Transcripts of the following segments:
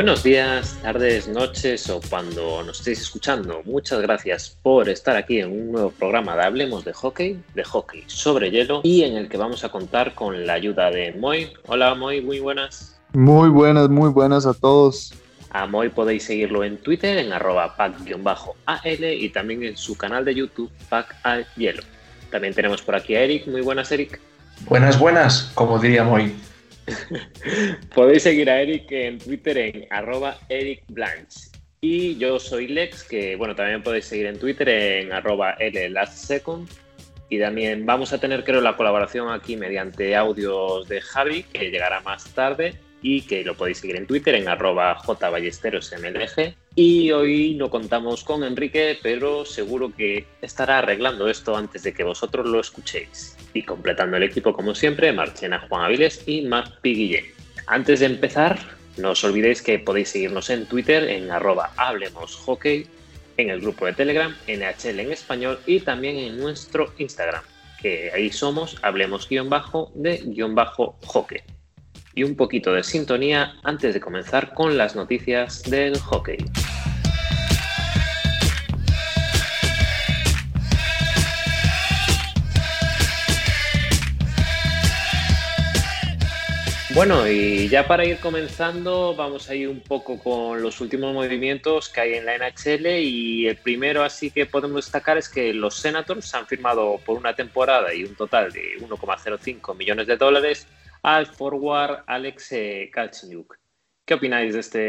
Buenos días, tardes, noches o cuando nos estéis escuchando. Muchas gracias por estar aquí en un nuevo programa de Hablemos de Hockey, de hockey sobre hielo y en el que vamos a contar con la ayuda de Moy. Hola Moy, muy buenas. Muy buenas, muy buenas a todos. A Moy podéis seguirlo en Twitter en arroba pack-al y también en su canal de YouTube Pack al Hielo. También tenemos por aquí a Eric. Muy buenas, Eric. Buenas, buenas, como diría Moy. Podéis seguir a Eric en Twitter en arroba Eric Blanche. Y yo soy Lex, que bueno, también podéis seguir en Twitter en arroba Second. Y también vamos a tener, creo, la colaboración aquí mediante audios de Javi, que llegará más tarde y que lo podéis seguir en Twitter en arroba jballesterosmlg. Y hoy no contamos con Enrique, pero seguro que estará arreglando esto antes de que vosotros lo escuchéis. Y completando el equipo como siempre, Marchena Juan Aviles y Marc Piguillén. Antes de empezar, no os olvidéis que podéis seguirnos en Twitter en arroba Hablemos en el grupo de Telegram, NHL en español y también en nuestro Instagram, que ahí somos hablemos-de-hockey y un poquito de sintonía antes de comenzar con las noticias del hockey. Bueno, y ya para ir comenzando, vamos a ir un poco con los últimos movimientos que hay en la NHL y el primero así que podemos destacar es que los Senators han firmado por una temporada y un total de 1,05 millones de dólares al forward Alex eh, Kalchniuk. ¿Qué opináis de, este,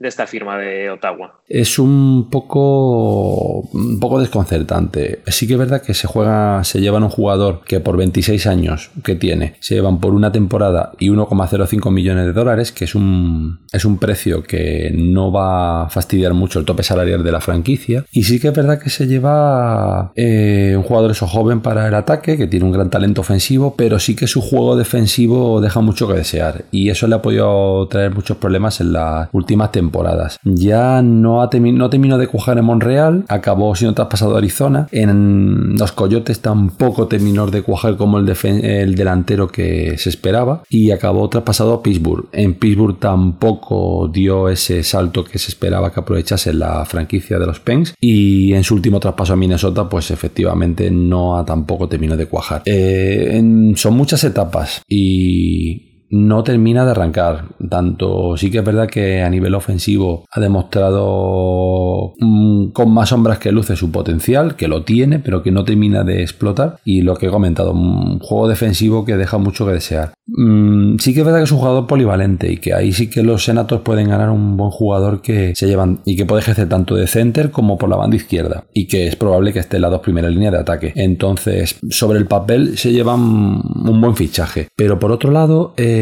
de esta firma de Ottawa? Es un poco, un poco desconcertante. Sí que es verdad que se juega, se llevan un jugador que por 26 años que tiene, se llevan por una temporada y 1,05 millones de dólares, que es un, es un precio que no va a fastidiar mucho el tope salarial de la franquicia. Y sí que es verdad que se lleva eh, un jugador eso joven para el ataque, que tiene un gran talento ofensivo, pero sí que su juego defensivo deja mucho que desear. Y eso le ha podido traer muchos problemas problemas en las últimas temporadas. Ya no, ha no terminó de cuajar en Monreal, acabó siendo traspasado a Arizona. En los Coyotes tampoco terminó de cuajar como el, el delantero que se esperaba y acabó traspasado a Pittsburgh. En Pittsburgh tampoco dio ese salto que se esperaba que aprovechase la franquicia de los Pens y en su último traspaso a Minnesota pues efectivamente no tampoco terminó de cuajar. Eh, son muchas etapas y no termina de arrancar. Tanto sí que es verdad que a nivel ofensivo ha demostrado mm, con más sombras que luce su potencial, que lo tiene, pero que no termina de explotar. Y lo que he comentado, un juego defensivo que deja mucho que desear. Mm, sí que es verdad que es un jugador polivalente y que ahí sí que los Senators pueden ganar un buen jugador que se llevan y que puede ejercer tanto de center como por la banda izquierda y que es probable que esté en las dos primeras líneas de ataque. Entonces, sobre el papel se llevan un buen fichaje. Pero por otro lado, eh,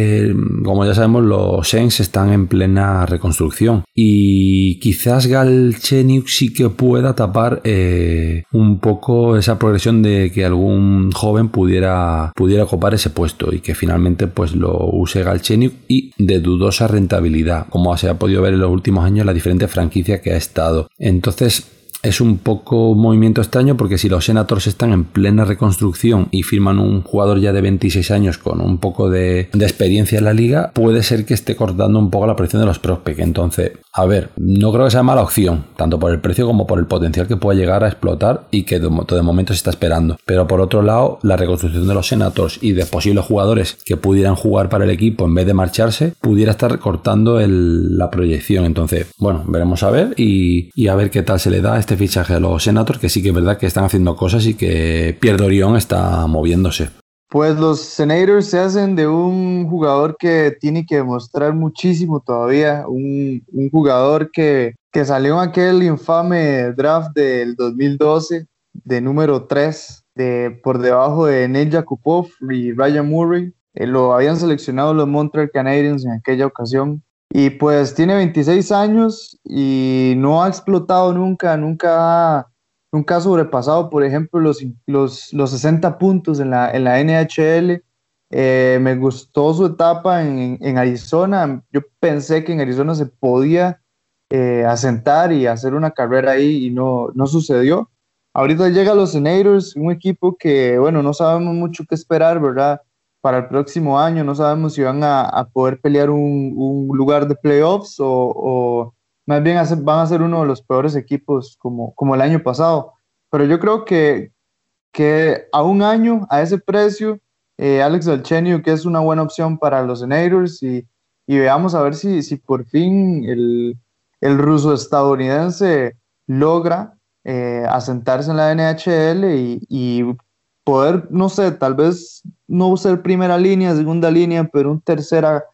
como ya sabemos, los Saints están en plena reconstrucción y quizás Galchenyuk sí que pueda tapar eh, un poco esa progresión de que algún joven pudiera, pudiera ocupar ese puesto y que finalmente pues lo use Galchenyuk y de dudosa rentabilidad, como se ha podido ver en los últimos años la diferente franquicia que ha estado. Entonces, es un poco movimiento extraño porque si los Senators están en plena reconstrucción y firman un jugador ya de 26 años con un poco de, experiencia en la liga, puede ser que esté cortando un poco la presión de los prospects. Entonces, a ver, no creo que sea mala opción, tanto por el precio como por el potencial que pueda llegar a explotar y que de, de momento se está esperando. Pero por otro lado, la reconstrucción de los Senators y de posibles jugadores que pudieran jugar para el equipo en vez de marcharse, pudiera estar cortando la proyección. Entonces, bueno, veremos a ver y, y a ver qué tal se le da este fichaje a los Senators, que sí que es verdad que están haciendo cosas y que Pierre Dorion está moviéndose. Pues los Senators se hacen de un jugador que tiene que demostrar muchísimo todavía, un, jugador que, que, salió en aquel infame draft del 2012 de número 3, de, por debajo de Nate Yakupov y Ryan Murray. Eh, lo habían seleccionado los Montreal Canadiens en aquella ocasión y pues tiene 26 años y no ha explotado nunca, nunca ha, nunca sobrepasado, por ejemplo, los, los, los 60 puntos en la, en la NHL. Eh, me gustó su etapa en, en, Arizona. Yo pensé que en Arizona se podía eh, asentar y hacer una carrera ahí y no, no sucedió. Ahorita llega los Senators, un equipo que, bueno, no sabemos mucho qué esperar, ¿verdad? Para el próximo año. No sabemos si van a, poder pelear un, lugar de playoffs o, más bien van a ser uno de los peores equipos como, como el año pasado. Pero yo creo que, que a un año, a ese precio, eh, Alex Alchenio, que es una buena opción para los Senators y, y veamos a ver si, si por fin el, el ruso estadounidense logra eh, asentarse en la NHL y, y, poder, no sé, tal vez no ser primera línea, segunda línea, pero un tercera,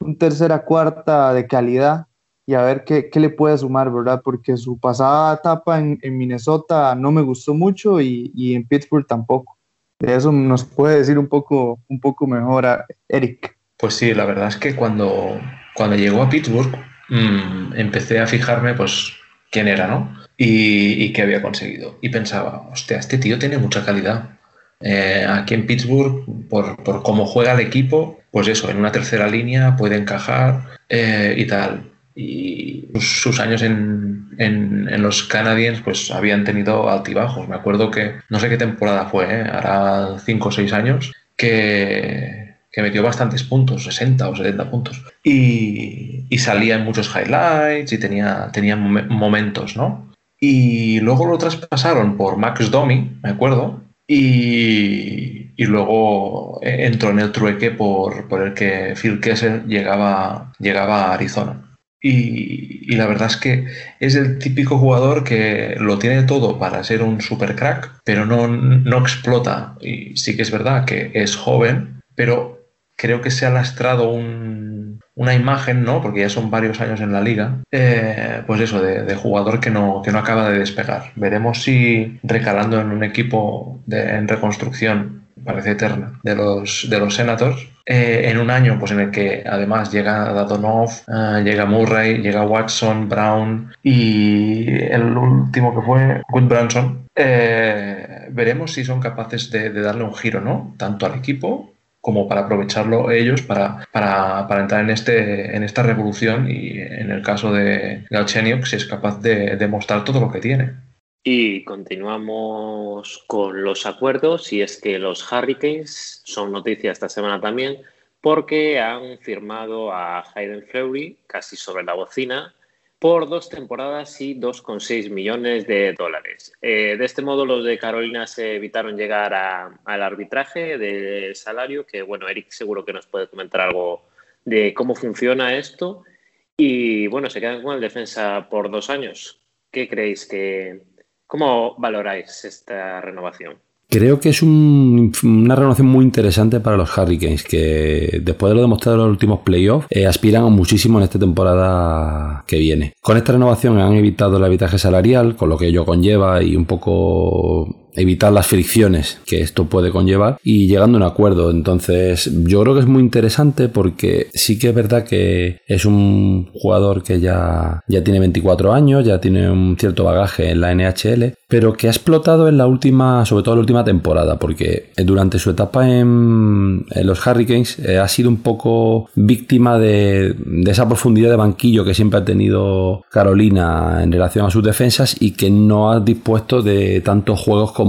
un tercera, cuarta de calidad y a ver qué, qué le puede sumar, ¿verdad? Porque su pasada etapa en, en Minnesota no me gustó mucho y, y, en Pittsburgh tampoco. De eso nos puede decir un poco, un poco mejor Eric. Pues sí, la verdad es que cuando, cuando llegó a Pittsburgh mmm, empecé a fijarme pues quién era, ¿no? Y, y, qué había conseguido. Y pensaba, hostia, este tío tiene mucha calidad. Eh, aquí en Pittsburgh, por, por, cómo juega el equipo, pues eso, en una tercera línea puede encajar eh, y tal. Y sus, años en, en, en, los Canadiens pues habían tenido altibajos. Me acuerdo que, no sé qué temporada fue, ¿eh? hará 5 o 6 años, que, que metió bastantes puntos, 60 o 70 puntos. Y, y salía en muchos highlights y tenía, tenía momentos, ¿no? Y luego lo traspasaron por Max Domi, me acuerdo, y, luego entró en el trueque por, por, el que Phil Kessel llegaba, llegaba a Arizona. Y, y, la verdad es que es el típico jugador que lo tiene todo para ser un super crack, pero no, no explota. Y sí que es verdad que es joven, pero creo que se ha lastrado un, una imagen, ¿no? Porque ya son varios años en la liga, eh, pues eso, de, jugador que no, que no acaba de despegar. Veremos si recalando en un equipo en reconstrucción, parece eterna, de los, de los Senators, eh, en un año pues en el que además llega Dadonov, uh, llega Murray, llega Watson, Brown y el último que fue Good Branson, eh, veremos si son capaces de, de darle un giro, ¿no? Tanto al equipo como para aprovecharlo ellos para, para, para, entrar en, este, en esta revolución y en el caso de Galchenyuk si es capaz de demostrar todo lo que tiene. Y continuamos con los acuerdos y es que los Hurricanes son noticia esta semana también porque han firmado a Hayden Fleury casi sobre la bocina por dos temporadas y 2,6 millones de dólares. Eh, de este modo, los de Carolina se evitaron llegar al arbitraje del salario, que bueno, Eric seguro que nos puede comentar algo de cómo funciona esto. Y bueno, se quedan con el defensa por dos años. ¿Qué creéis que... ¿Cómo valoráis esta renovación? Creo que es un, una renovación muy interesante para los Hurricanes, que después de lo demostrado en los últimos playoffs, eh, aspiran muchísimo en esta temporada que viene. Con esta renovación han evitado el arbitraje salarial, con lo que ello conlleva y un poco evitar las fricciones que esto puede conllevar y llegando a un acuerdo. Entonces, yo creo que es muy interesante porque sí que es verdad que es un jugador que ya, ya tiene 24 años, ya tiene un cierto bagaje en la NHL, pero que ha explotado en la última, sobre todo en la última temporada, porque durante su etapa en, los Hurricanes eh, ha sido un poco víctima de, de esa profundidad de banquillo que siempre ha tenido Carolina en relación a sus defensas y que no ha dispuesto de tantos juegos como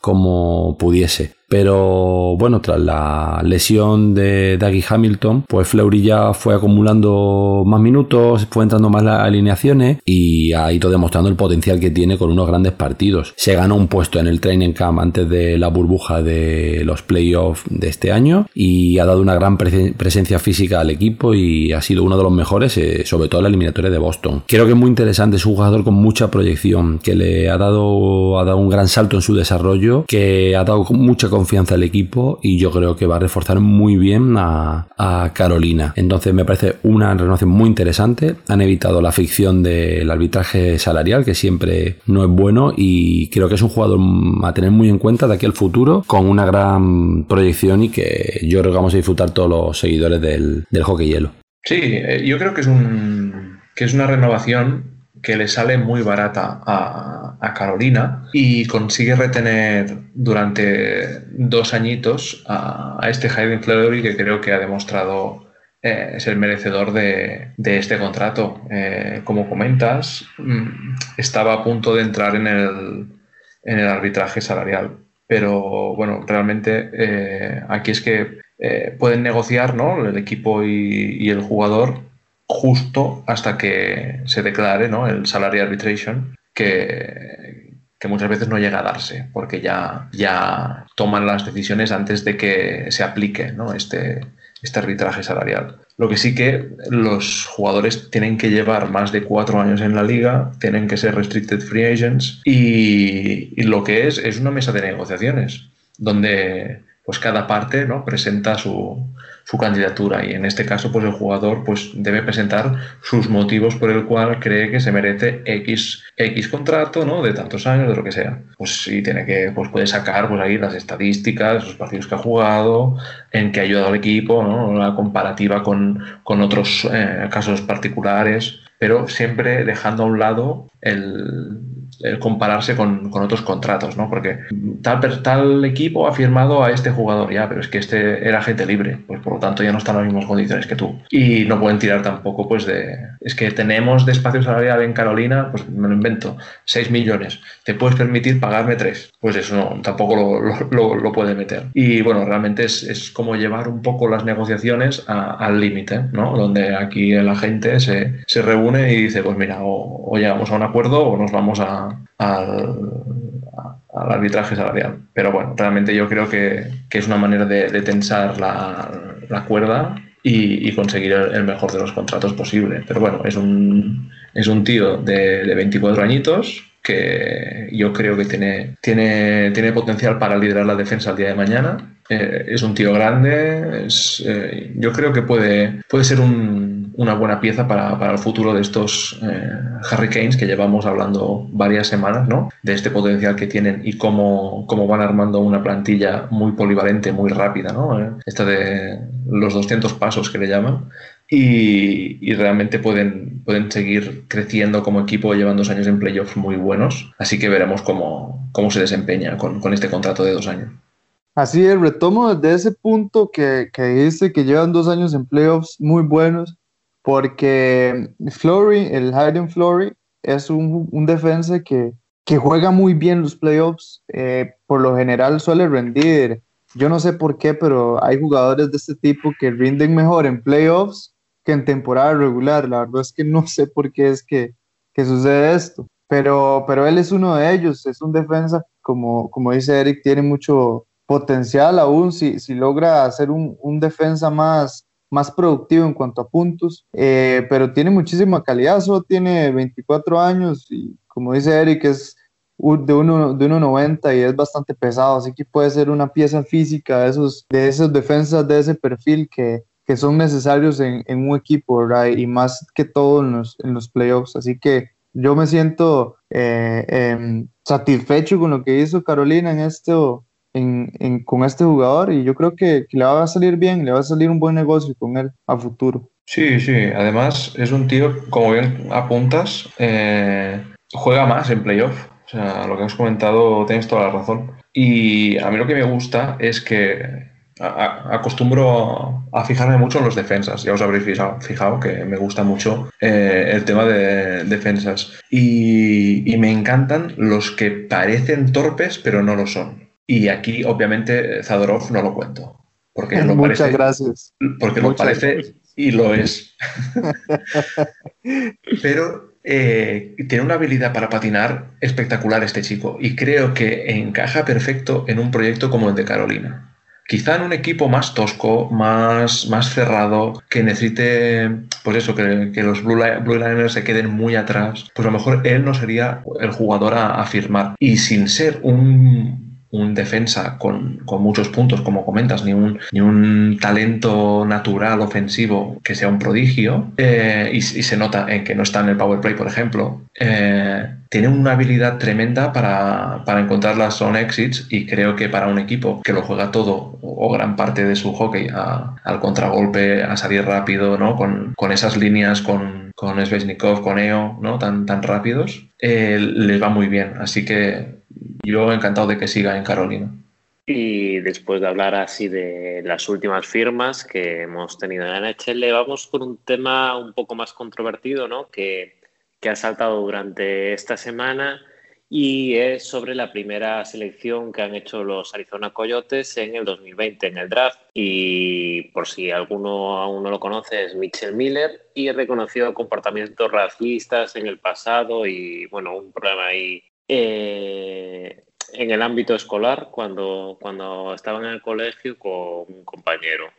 como, pudiese. Pero bueno, tras la lesión de Dougie Hamilton, pues Fleury ya fue acumulando más minutos, fue entrando más las alineaciones y ha ido demostrando el potencial que tiene con unos grandes partidos. Se ganó un puesto en el training camp antes de la burbuja de los playoffs de este año y ha dado una gran presencia física al equipo y ha sido uno de los mejores, eh, sobre todo en la eliminatoria de Boston. Creo que es muy interesante, es un jugador con mucha proyección, que le ha dado, ha dado un gran salto en su desarrollo, que ha dado mucha confianza confianza al equipo y yo creo que va a reforzar muy bien a, Carolina. Entonces me parece una renovación muy interesante. Han evitado la ficción del arbitraje salarial, que siempre no es bueno, y creo que es un jugador a tener muy en cuenta de aquí al futuro, con una gran proyección y que yo creo que vamos a disfrutar todos los seguidores del, del hockey hielo. Sí, eh, yo creo que es un que es una renovación que le sale muy barata a, Carolina y consigue retener durante dos añitos a, este Hayden Fleury que creo que ha demostrado eh, ser merecedor de, de este contrato. Eh, como comentas, mm, estaba a punto de entrar en el, en el arbitraje salarial, pero bueno, realmente eh, aquí es que eh, pueden negociar ¿no? el equipo y, el jugador justo hasta que se declare ¿no? el salary arbitration, que, que muchas veces no llega a darse, porque ya, ya toman las decisiones antes de que se aplique ¿no? este, este arbitraje salarial. Lo que sí que los jugadores tienen que llevar más de cuatro años en la liga, tienen que ser restricted free agents y, y lo que es es una mesa de negociaciones donde pues cada parte ¿no? presenta su, su, candidatura y en este caso pues el jugador pues debe presentar sus motivos por el cual cree que se merece X, X contrato ¿no? de tantos años, de lo que sea. Pues sí tiene que, pues puede sacar pues ahí las estadísticas, los partidos que ha jugado, en qué ha ayudado al equipo, ¿no? la comparativa con, con otros eh, casos particulares, pero siempre dejando a un lado el, compararse con, otros contratos, ¿no? Porque tal, tal equipo ha firmado a este jugador ya, pero es que este era gente libre, pues por lo tanto ya no están en las mismas condiciones que tú. Y no pueden tirar tampoco, pues de... Es que tenemos de espacio salarial en Carolina, pues me lo invento, 6 millones. ¿Te puedes permitir pagarme 3? Pues eso no, tampoco lo, lo, puede meter. Y bueno, realmente es, es, como llevar un poco las negociaciones al límite, ¿no? Donde aquí la gente se, se, reúne y dice, pues mira, o llegamos a un acuerdo o nos vamos a, al, arbitraje salarial. Pero bueno, realmente yo creo que, es una manera de, tensar la, cuerda y, conseguir el, mejor de los contratos posible. Pero bueno, es un, es un tío de, de 24 añitos que yo creo que tiene, tiene, tiene potencial para liderar la defensa el día de mañana. Eh, es un tío grande, eh, yo creo que puede, puede ser una buena pieza para, el futuro de estos eh, Hurricanes que llevamos hablando varias semanas, ¿no? De este potencial que tienen y cómo, cómo van armando una plantilla muy polivalente, muy rápida, ¿no? Esta de los 200 pasos que le llaman y, realmente pueden, pueden seguir creciendo como equipo, llevan dos años en playoffs muy buenos, así que veremos cómo, cómo se desempeña con, con este contrato de dos años. Así es, retomo desde ese punto que, que dice que llevan dos años en playoffs muy buenos, porque Flory, el Hayden Flory, es un, un defensa que, que, juega muy bien los playoffs, eh, por lo general suele rendir. Yo no sé por qué, pero hay jugadores de este tipo que rinden mejor en playoffs que en temporada regular. La verdad es que no sé por qué es que, que sucede esto. Pero, pero él es uno de ellos, es un defensa, como, como dice Eric, tiene mucho potencial aún si, si logra hacer un, un defensa más, más productivo en cuanto a puntos, eh, pero tiene muchísima calidad, solo tiene 24 años y como dice Eric, es de 1.90 de 1, y es bastante pesado, así que puede ser una pieza física de esos, de esas defensas de ese perfil que, que son necesarios en, en, un equipo, ¿verdad? Y más que todo en los, en los playoffs. Así que yo me siento eh, em, satisfecho con lo que hizo Carolina en esto, en, en, con este jugador y yo creo que, le va a salir bien, le va a salir un buen negocio con él a futuro. Sí, sí, además es un tío, como bien apuntas, eh, juega más en playoff. O sea, lo que has comentado tienes toda la razón. Y a mí lo que me gusta es que acostumbro a fijarme mucho en los defensas. Ya os habréis fijado, que me gusta mucho eh, el tema de defensas. Y, me encantan los que parecen torpes, pero no lo son. Y aquí, obviamente, Zadorov no lo cuento. Porque lo Muchas parece, gracias. Porque lo parece y lo es. pero eh, tiene una habilidad para patinar espectacular este chico. Y creo que encaja perfecto en un proyecto como el de Carolina. Quizá en un equipo más tosco, más, más cerrado, que necesite, pues eso, que, los Blue, Liners se queden muy atrás, pues a lo mejor él no sería el jugador a firmar. Y sin ser un un defensa con, con, muchos puntos, como comentas, ni un, ni un talento natural ofensivo que sea un prodigio, eh, y, se nota en que no está en el power play, por ejemplo, eh, tiene una habilidad tremenda para, para, encontrar las zone exits y creo que para un equipo que lo juega todo o gran parte de su hockey al contragolpe, a salir rápido, ¿no? con, con esas líneas con, con Svechnikov, con EO, ¿no? tan, tan rápidos, eh, les va muy bien. Así que yo encantado de que siga en Carolina. Y después de hablar así de las últimas firmas que hemos tenido en la NHL, vamos con un tema un poco más controvertido, ¿no? Que, que ha saltado durante esta semana y es sobre la primera selección que han hecho los Arizona Coyotes en el 2020 en el draft. Y por si alguno aún no lo conoce, es Mitchell Miller y reconoció comportamientos racistas en el pasado y, bueno, un problema ahí eh, en el ámbito escolar cuando, cuando estaban en el colegio con un compañero.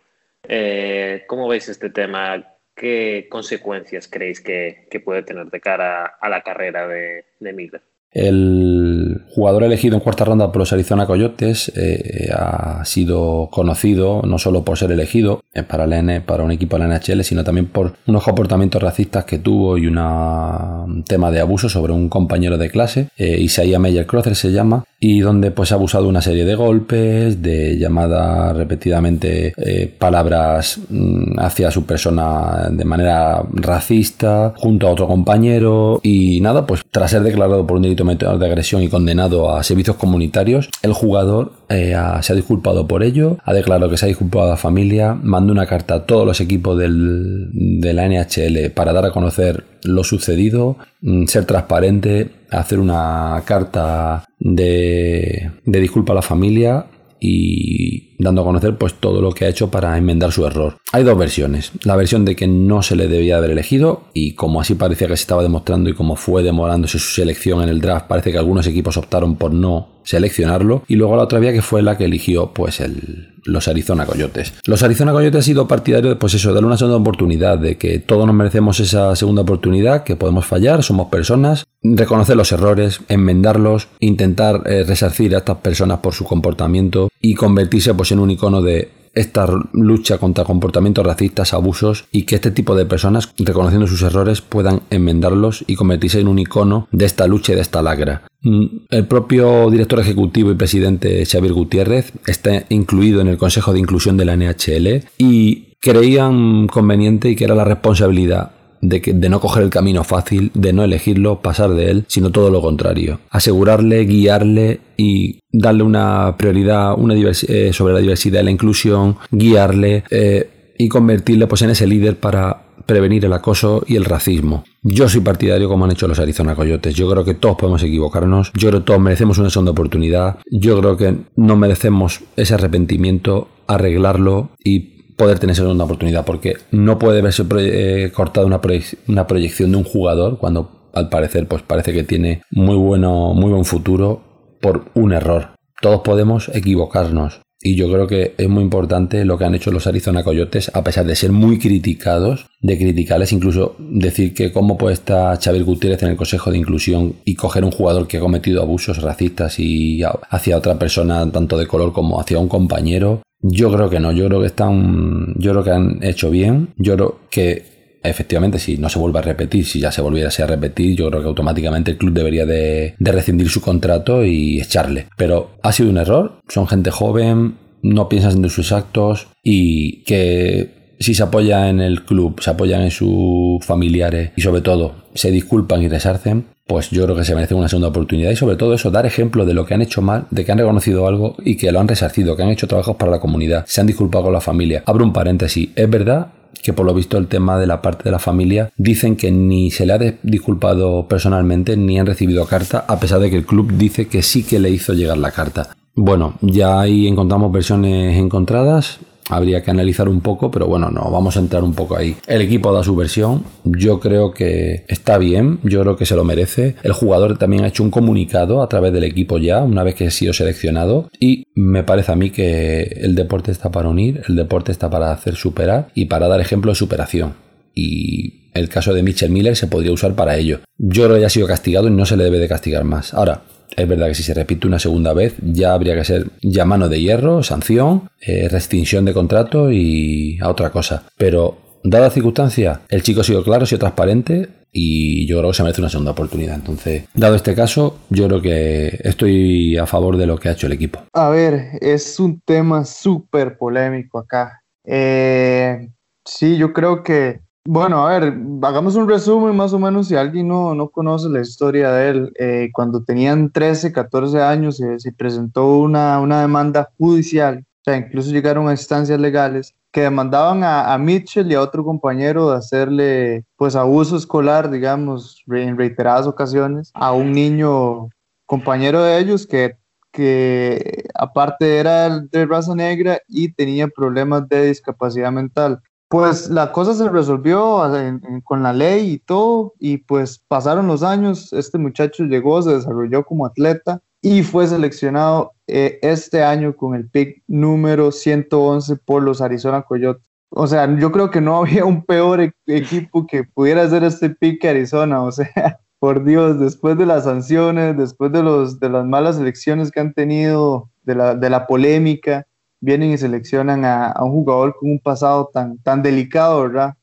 Eh, ¿Cómo veis este tema? ¿Qué consecuencias creéis que, puede tener de cara a la carrera de, de Miller? El jugador elegido en cuarta ronda por los Arizona Coyotes eh, ha sido conocido no solo por ser elegido eh, para, para un equipo de la NHL, sino también por unos comportamientos racistas que tuvo y un tema de abuso sobre un compañero de clase, eh, Isaiah Meyer Crother se llama, y donde pues ha abusado una serie de golpes, de llamadas repetidamente eh, palabras mm, hacia su persona de manera racista junto a otro compañero y nada, pues tras ser declarado por un delito de agresión y condenado a servicios comunitarios, el jugador eh, se ha disculpado por ello, ha declarado que se ha disculpado a la familia, mandó una carta a todos los equipos del, de la NHL para dar a conocer lo sucedido, mm, ser transparente, hacer una carta de, de disculpa a la familia y dando a conocer pues todo lo que ha hecho para enmendar su error. Hay dos versiones. La versión de que no se le debía haber elegido y como así parecía que se estaba demostrando y como fue demorándose su selección en el draft, parece que algunos equipos optaron por no seleccionarlo y luego la otra vía que fue la que eligió pues el, los Arizona Coyotes. Los Arizona Coyotes han sido partidarios de pues eso, darle una segunda oportunidad, de que todos nos merecemos esa segunda oportunidad, que podemos fallar, somos personas, reconocer los errores, enmendarlos, intentar eh, resarcir a estas personas por su comportamiento y convertirse pues en un icono de esta lucha contra comportamientos racistas, abusos y que este tipo de personas, reconociendo sus errores, puedan enmendarlos y convertirse en un icono de esta lucha y de esta lagra. Mm, el propio director ejecutivo y presidente Xavier Gutiérrez está incluido en el Consejo de Inclusión de la NHL y creían conveniente y que era la responsabilidad de, que, de no coger el camino fácil, de no elegirlo, pasar de él, sino todo lo contrario. Asegurarle, guiarle y darle una prioridad una eh, sobre la diversidad y la inclusión, guiarle eh, y convertirle pues, en ese líder para prevenir el acoso y el racismo. Yo soy partidario como han hecho los Arizona Coyotes. Yo creo que todos podemos equivocarnos. Yo creo que todos merecemos una segunda oportunidad. Yo creo que no merecemos ese arrepentimiento, arreglarlo y poder tener segunda oportunidad, porque no puede verse eh, cortada una, una proyección de un jugador cuando al parecer pues parece que tiene muy bueno, muy buen futuro por un error. Todos podemos equivocarnos. Y yo creo que es muy importante lo que han hecho los Arizona Coyotes, a pesar de ser muy criticados, de criticarles, incluso decir que cómo puede estar Xavier Gutiérrez en el Consejo de Inclusión y coger un jugador que ha cometido abusos racistas y hacia otra persona, tanto de color como hacia un compañero, yo creo que no, yo creo que están, yo creo que han hecho bien, yo creo que efectivamente si no se vuelve a repetir, si ya se volviera a repetir, yo creo que automáticamente el club debería de, de rescindir su contrato y echarle. Pero ha sido un error, son gente joven, no piensan en sus actos y que si se apoya en el club, se apoyan en sus familiares y sobre todo se disculpan y resarcen, pues yo creo que se merece una segunda oportunidad y sobre todo eso, dar ejemplo de lo que han hecho mal, de que han reconocido algo y que lo han resarcido, que han hecho trabajos para la comunidad, se han disculpado con la familia. Abro un paréntesis, es verdad que por lo visto el tema de la parte de la familia dicen que ni se le ha disculpado personalmente ni han recibido carta a pesar de que el club dice que sí que le hizo llegar la carta. Bueno, ya ahí encontramos versiones encontradas habría que analizar un poco, pero bueno, no, vamos a entrar un poco ahí. El equipo da su versión, yo creo que está bien, yo creo que se lo merece. El jugador también ha hecho un comunicado a través del equipo ya, una vez que ha sido seleccionado, y me parece a mí que el deporte está para unir, el deporte está para hacer superar y para dar ejemplo de superación. Y el caso de Mitchell Miller se podría usar para ello. Yo creo que ya ha sido castigado y no se le debe de castigar más. Ahora, es verdad que si se repite una segunda vez ya habría que ser ya mano de hierro, sanción, eh, de contrato y a otra cosa. Pero dada la circunstancia, el chico ha sido claro, ha sido transparente y yo creo que se merece una segunda oportunidad. Entonces, dado este caso, yo creo que estoy a favor de lo que ha hecho el equipo. A ver, es un tema súper polémico acá. Eh, sí, yo creo que bueno, a ver, hagamos un resumen más o menos si alguien no, no conoce la historia de él. Eh, cuando tenían 13, 14 años se presentó una, una, demanda judicial, o sea, incluso llegaron a instancias legales que demandaban a, a, Mitchell y a otro compañero de hacerle pues abuso escolar, digamos, en reiteradas ocasiones a un niño compañero de ellos que, que aparte era de raza negra y tenía problemas de discapacidad mental. Pues la cosa se resolvió con la ley y todo, y pues pasaron los años, este muchacho llegó, se desarrolló como atleta y fue seleccionado eh, este año con el pick número 111 por los Arizona Coyotes. O sea, yo creo que no había un peor e-, equipo que pudiera hacer este pick que Arizona. O sea, por Dios, después de las sanciones, después de, los, de las malas elecciones que han tenido, de la, de la polémica, vienen y seleccionan a, un jugador con un pasado tan, tan delicado, ¿verdad?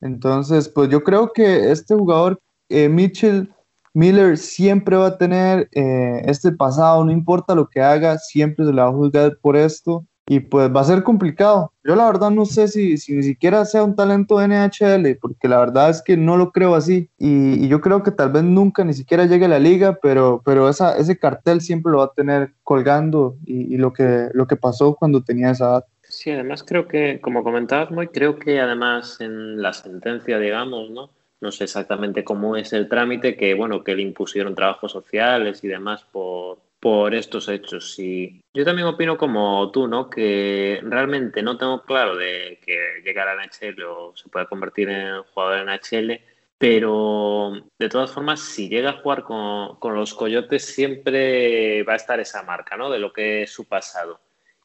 Entonces, pues yo creo que este jugador, eh, Mitchell Miller, siempre va a tener eh, este pasado, no importa lo que haga, siempre se le va a juzgar por esto y pues va a ser complicado. Yo la verdad no sé si, si ni siquiera sea un talento de NHL, porque la verdad es que no lo creo así. Y, yo creo que tal vez nunca ni siquiera llegue a la liga, pero, pero esa, ese cartel siempre lo va a tener colgando y, lo, que, lo que pasó cuando tenía esa edad. Sí, además creo que, como comentabas, muy creo que además en la sentencia, digamos, ¿no? No sé exactamente cómo es el trámite, que bueno, que le impusieron trabajos sociales y demás por, por estos hechos. Y yo también opino como tú, ¿no? Que realmente no tengo claro de que llegar a NHL o se pueda convertir en jugador en NHL, pero de todas formas, si llega a jugar con, con, los Coyotes, siempre va a estar esa marca, ¿no? De lo que es su pasado.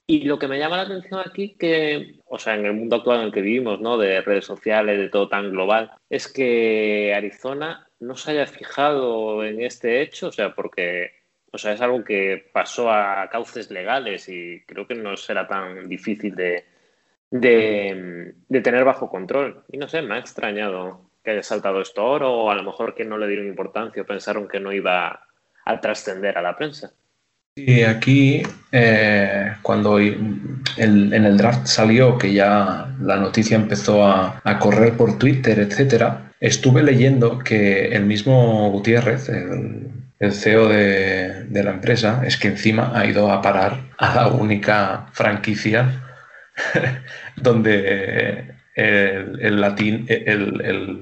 Y lo que me llama la atención aquí, que, o sea, en el mundo actual en el que vivimos, ¿no? De redes sociales, de todo tan global, es que Arizona no se haya fijado en este hecho, o sea, porque o sea, es algo que pasó a cauces legales y creo que no será tan difícil de, de, tener bajo control. Y no sé, me ha extrañado que haya saltado esto ahora o a lo mejor que no le dieron importancia o pensaron que no iba a trascender a la prensa. Y aquí, eh, cuando en el draft salió, que ya la noticia empezó a, a correr por Twitter, etcétera, estuve leyendo que el mismo Gutiérrez, el, el CEO de, la empresa es que encima ha ido a parar a la única franquicia donde el,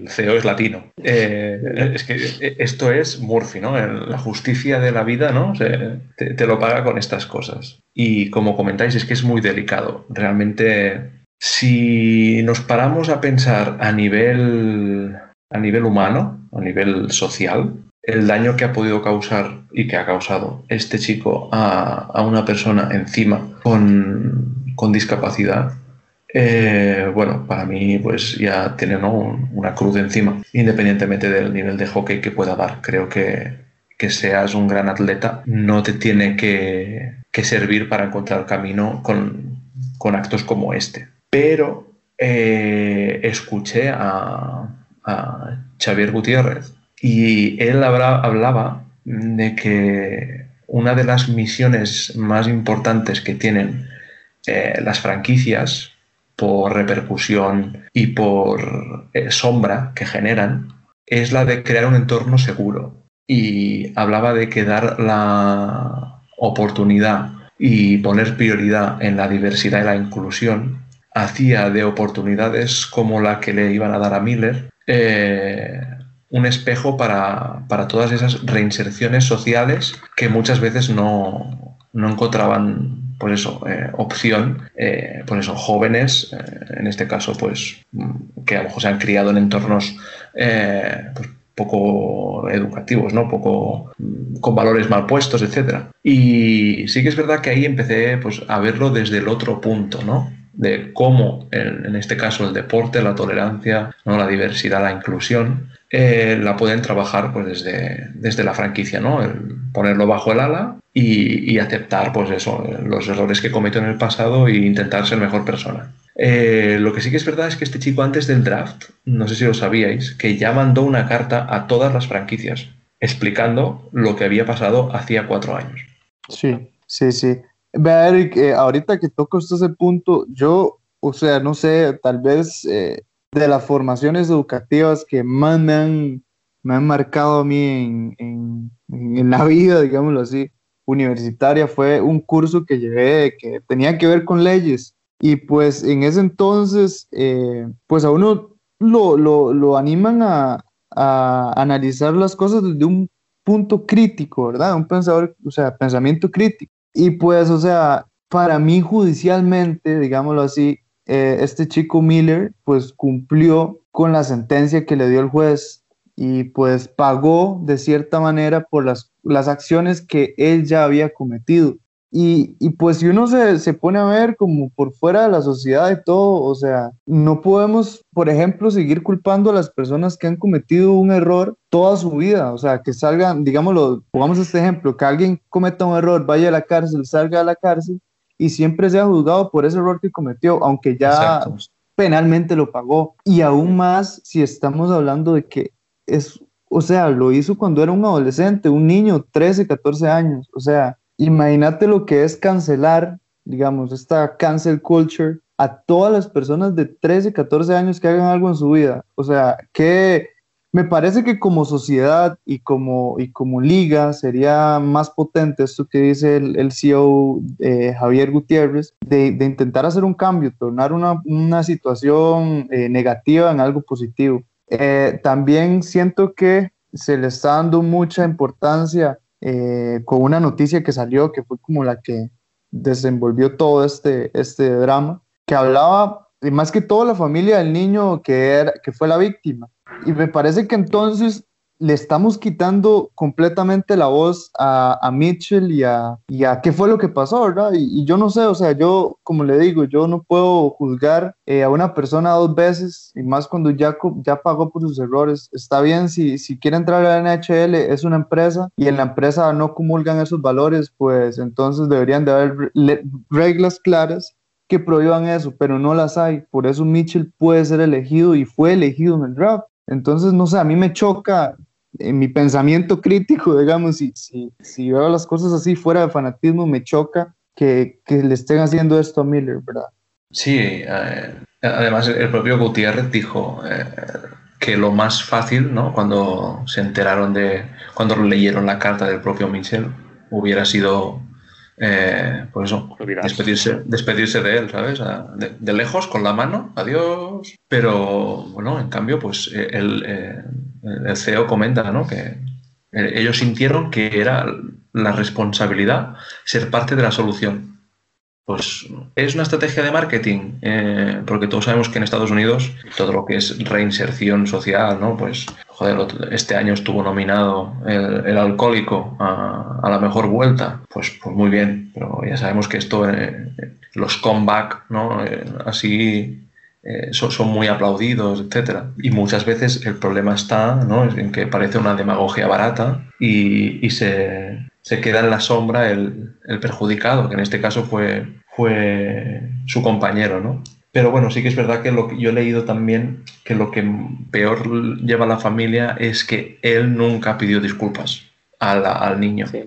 CEO es latino. Eh, es que esto es Murphy, ¿no? La justicia de la vida, ¿no? te, te, lo paga con estas cosas. Y como comentáis, es que es muy delicado. Realmente, si nos paramos a pensar a nivel, a nivel humano, a nivel social, el daño que ha podido causar y que ha causado este chico a, una persona encima con, discapacidad, eh, bueno, para mí pues ya tiene una cruz encima, independientemente del nivel de hockey que pueda dar. Creo que, que seas un gran atleta no te tiene que, servir para encontrar camino con, actos como este. Pero eh, escuché a, a Xavier Gutiérrez y él hablaba de que una de las misiones más importantes que tienen eh, las franquicias por repercusión y por eh, sombra que generan es la de crear un entorno seguro. Y hablaba de que dar la oportunidad y poner prioridad en la diversidad y la inclusión hacía de oportunidades como la que le iban a dar a Miller eh, un espejo para, todas esas reinserciones sociales que muchas veces no, encontraban pues eso, eh, opción, eh, pues eso, jóvenes, eh, en este caso, pues que a lo mejor se han criado en entornos pues, poco educativos, ¿no? Poco con valores mal puestos, etcétera. Y sí que es verdad que ahí empecé pues, a verlo desde el otro punto, ¿no? De cómo, en, este caso, el deporte, la tolerancia, ¿no? la diversidad, la inclusión, eh, la pueden trabajar pues desde, desde la franquicia, ¿no? ponerlo bajo el ala y, aceptar pues eso, los errores que cometió en el pasado e intentar ser mejor persona. Eh, lo que sí que es verdad es que este chico antes del draft, no sé si lo sabíais, que ya mandó una carta a todas las franquicias explicando lo que había pasado hacía cuatro años. Sí, sí, sí. Vea, Eric, eh, ahorita que toco ese punto, yo, o sea, no sé, tal vez de las formaciones educativas que más me han, me han marcado a mí en, en, la vida, digámoslo así, universitaria, fue un curso que llevé que tenía que ver con leyes. Y pues en ese entonces, eh, pues a uno lo, lo, lo animan a, a, analizar las cosas desde un punto crítico, ¿verdad? Un pensador, o sea, pensamiento crítico. Y pues, o sea, para mí judicialmente, digámoslo así, eh, este chico Miller pues cumplió con la sentencia que le dio el juez y pues pagó de cierta manera por las, las acciones que él ya había cometido. Y, y, pues si uno se, se, pone a ver como por fuera de la sociedad y todo, o sea, no podemos, por ejemplo, seguir culpando a las personas que han cometido un error toda su vida. O sea, que salgan, digámoslo, pongamos este ejemplo, que alguien cometa un error, vaya a la cárcel, salga a la cárcel y siempre sea juzgado por ese error que cometió, aunque ya penalmente lo pagó. Y aún más si estamos hablando de que es, o sea, lo hizo cuando era un adolescente, un niño, 13, 14 años. O sea, imagínate lo que es cancelar, digamos, esta cancel culture a todas las personas de 13, 14 años que hagan algo en su vida. O sea, que me parece que como sociedad y como, y como liga sería más potente esto que dice el, el CEO eh, Javier Gutiérrez, de, de, intentar hacer un cambio, tornar una, una situación eh, negativa en algo positivo. Eh, también siento que se le está dando mucha importancia eh, con una noticia que salió, que fue como la que desenvolvió todo este, este drama, que hablaba, y más que todo, la familia del niño que, era, que fue la víctima. Y me parece que entonces le estamos quitando completamente la voz a, a Mitchell y a, y a, qué fue lo que pasó, ¿verdad? Y, y, yo no sé, o sea, yo, como le digo, yo no puedo juzgar eh, a una persona dos veces, y más cuando ya, ya pagó por sus errores. Está bien, si, si quiere entrar a la NHL, es una empresa, y en la empresa no comulgan esos valores, pues entonces deberían de haber reglas claras que prohíban eso, pero no las hay. Por eso Mitchell puede ser elegido y fue elegido en el draft. Entonces, no sé, a mí me choca en mi pensamiento crítico, digamos, si, si, si veo las cosas así fuera de fanatismo, me choca que, que le estén haciendo esto a Miller, ¿verdad? Sí, eh, además el propio Gutiérrez dijo eh, que lo más fácil, ¿no? Cuando se enteraron de, cuando leyeron la carta del propio Mitchell, hubiera sido eh, pues eso, despedirse, despedirse de él, ¿sabes? De, de, lejos, con la mano, adiós. Pero bueno, en cambio, pues el, el CEO comenta, ¿no? Que ellos sintieron que era la responsabilidad ser parte de la solución. Pues es una estrategia de marketing, eh, porque todos sabemos que en Estados Unidos todo lo que es reinserción social, ¿no? Pues, joder, este año estuvo nominado el, alcohólico a, la mejor vuelta. Pues, pues muy bien, pero ya sabemos que esto, eh, los comeback, ¿no? Eh, así eh, son, son, muy aplaudidos, etcétera. Y muchas veces el problema está ¿no? en que parece una demagogia barata y, y se, se, queda en la sombra el, el, perjudicado, que en este caso fue, fue su compañero. ¿no? Pero bueno, sí que es verdad que lo que yo he leído también que lo que peor lleva a la familia es que él nunca pidió disculpas a la, al niño. Sí.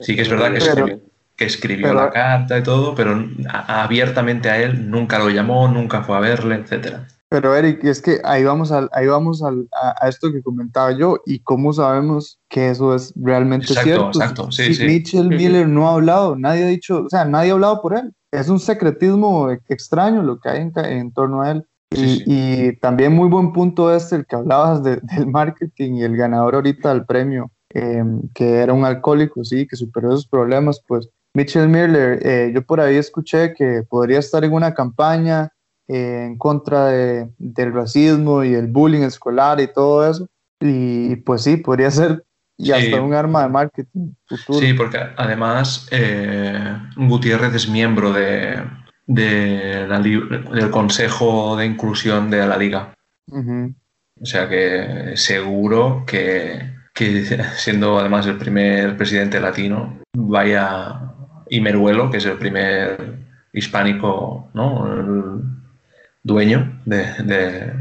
sí. que es verdad que escribió, que escribió pero, la carta y todo, pero abiertamente a él nunca lo llamó, nunca fue a verle, etcétera. Pero Eric, es que ahí vamos, al, ahí vamos al, a, a, esto que comentaba yo y cómo sabemos que eso es realmente exacto, cierto. Exacto, sí, si sí. Mitchell Miller no ha hablado, nadie ha dicho, o sea, nadie ha hablado por él. Es un secretismo extraño lo que hay en, en torno a él. Y, sí, sí. y, también muy buen punto este, el que hablabas de, del marketing y el ganador ahorita del premio, eh, que era un alcohólico, sí, que superó esos problemas, pues Mitchell Miller, eh, yo por ahí escuché que podría estar en una campaña eh, en contra de, del racismo y el bullying escolar y todo eso. Y pues sí, podría ser y sí. hasta un arma de marketing futuro. Sí, porque además eh, Gutiérrez es miembro de, de la, del Consejo de Inclusión de la Liga. Uh -huh. O sea que seguro que, que siendo además el primer presidente latino, vaya y Meruelo, que es el primer hispánico, ¿no? Dueño de, de,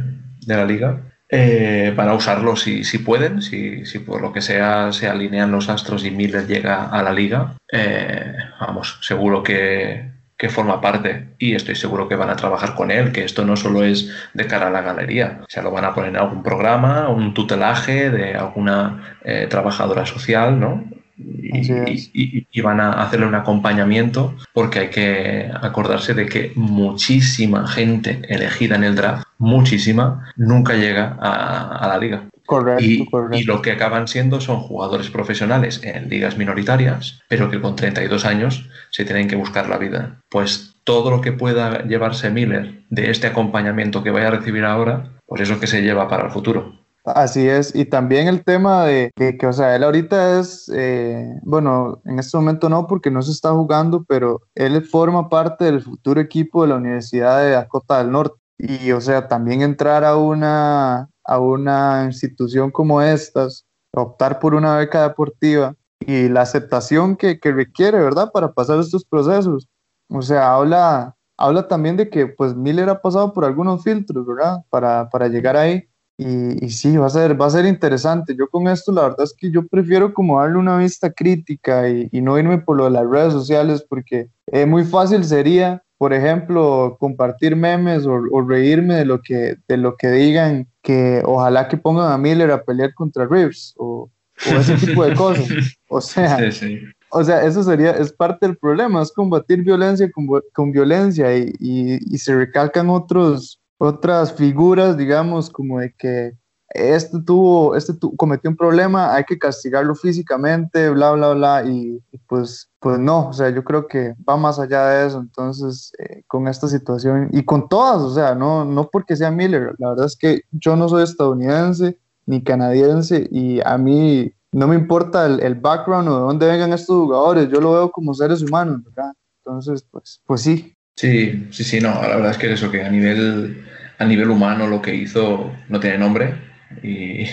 de la liga, eh, para usarlo si, si pueden, si, si, por lo que sea se alinean los astros y Miller llega a la liga, eh, vamos, seguro que, que forma parte y estoy seguro que van a trabajar con él, que esto no solo es de cara a la galería, o sea, lo van a poner en algún programa, un tutelaje de alguna eh, trabajadora social, ¿no? Y, y, y, van a hacerle un acompañamiento porque hay que acordarse de que muchísima gente elegida en el draft, muchísima, nunca llega a, a la liga. Correcto, y, correcto. y lo que acaban siendo son jugadores profesionales en ligas minoritarias, pero que con 32 años se tienen que buscar la vida. Pues todo lo que pueda llevarse Miller de este acompañamiento que vaya a recibir ahora, pues eso que se lleva para el futuro. Así es, y también el tema de que, o sea, él ahorita es, eh, bueno, en este momento no porque no se está jugando, pero él forma parte del futuro equipo de la Universidad de Dakota del Norte. Y, o sea, también entrar a una, a una institución como estas, optar por una beca deportiva y la aceptación que, que requiere, ¿verdad?, para pasar estos procesos. O sea, habla, habla también de que, pues, Miller ha pasado por algunos filtros, ¿verdad?, para, para llegar ahí. Y, y, sí, va a, ser, va a ser interesante. Yo con esto, la verdad es que yo prefiero como darle una vista crítica y, y no irme por lo de las redes sociales porque eh, muy fácil sería, por ejemplo, compartir memes o, o, reírme de lo, que, de lo que digan que ojalá que pongan a Miller a pelear contra Reeves o, o ese tipo de cosas. O sea, sí, sí. o sea, eso sería, es parte del problema, es combatir violencia con, con violencia y, y, y se recalcan otros otras figuras, digamos, como de que este tuvo, este tu, cometió un problema, hay que castigarlo físicamente, bla, bla, bla, y, pues, pues no, o sea, yo creo que va más allá de eso, entonces, eh, con esta situación, y con todas, o sea, no, no porque sea Miller, la verdad es que yo no soy estadounidense ni canadiense, y a mí no me importa el, el background o de dónde vengan estos jugadores, yo lo veo como seres humanos, ¿verdad? Entonces, pues, pues sí, Sí, sí, sí, no, la verdad es que eso, que a nivel, a nivel humano lo que hizo no tiene nombre y,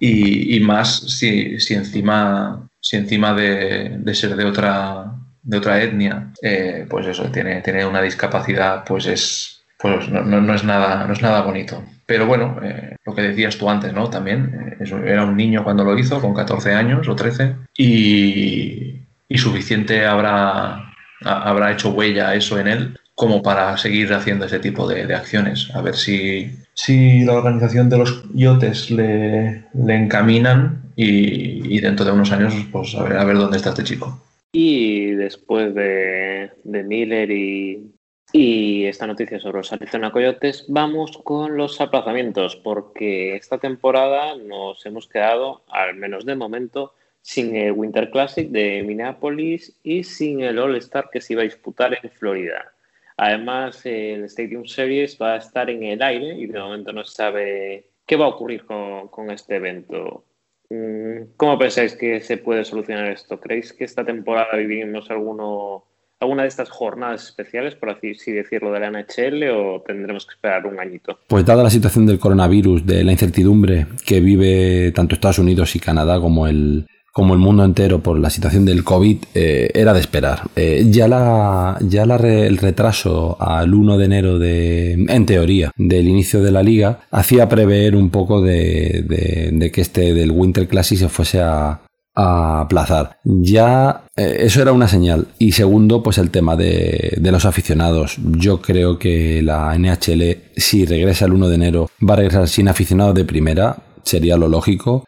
y, más si, si, encima, si encima de, de, ser de otra, de otra etnia, eh, pues eso, tiene, tiene una discapacidad, pues es, pues no, no, no es, nada, no es nada bonito. Pero bueno, eh, lo que decías tú antes, ¿no? También, eh, era un niño cuando lo hizo, con 14 años o 13, y, y suficiente habrá habrá hecho huella eso en él como para seguir haciendo ese tipo de, acciones. A ver si, si, la organización de los yotes le, le encaminan y, y, dentro de unos años pues a ver, a ver dónde está este chico. Y después de, de Miller y, y, esta noticia sobre los Arizona Coyotes, vamos con los aplazamientos, porque esta temporada nos hemos quedado, al menos de momento, sin el Winter Classic de Minneapolis y sin el All-Star que se iba a disputar en Florida. Además, el Stadium Series va a estar en el aire y de momento no se sabe qué va a ocurrir con, con este evento. Mm, ¿Cómo pensáis que se puede solucionar esto? ¿Creéis que esta temporada vivimos alguno, alguna de estas jornadas especiales, por así decirlo, de la NHL o tendremos que esperar un añito? Pues dada la situación del coronavirus, de la incertidumbre que vive tanto Estados Unidos y Canadá como el, como el mundo entero por la situación del COVID, eh, era de esperar. Eh, ya la, ya la re, el retraso al 1 de enero, de, en teoría, del inicio de la liga, hacía prever un poco de, de, de que este del Winter Classic se fuese a, a aplazar. Ya eh, eso era una señal. Y segundo, pues el tema de, de, los aficionados. Yo creo que la NHL, si regresa el 1 de enero, va a regresar sin aficionados de primera. Sería lo lógico.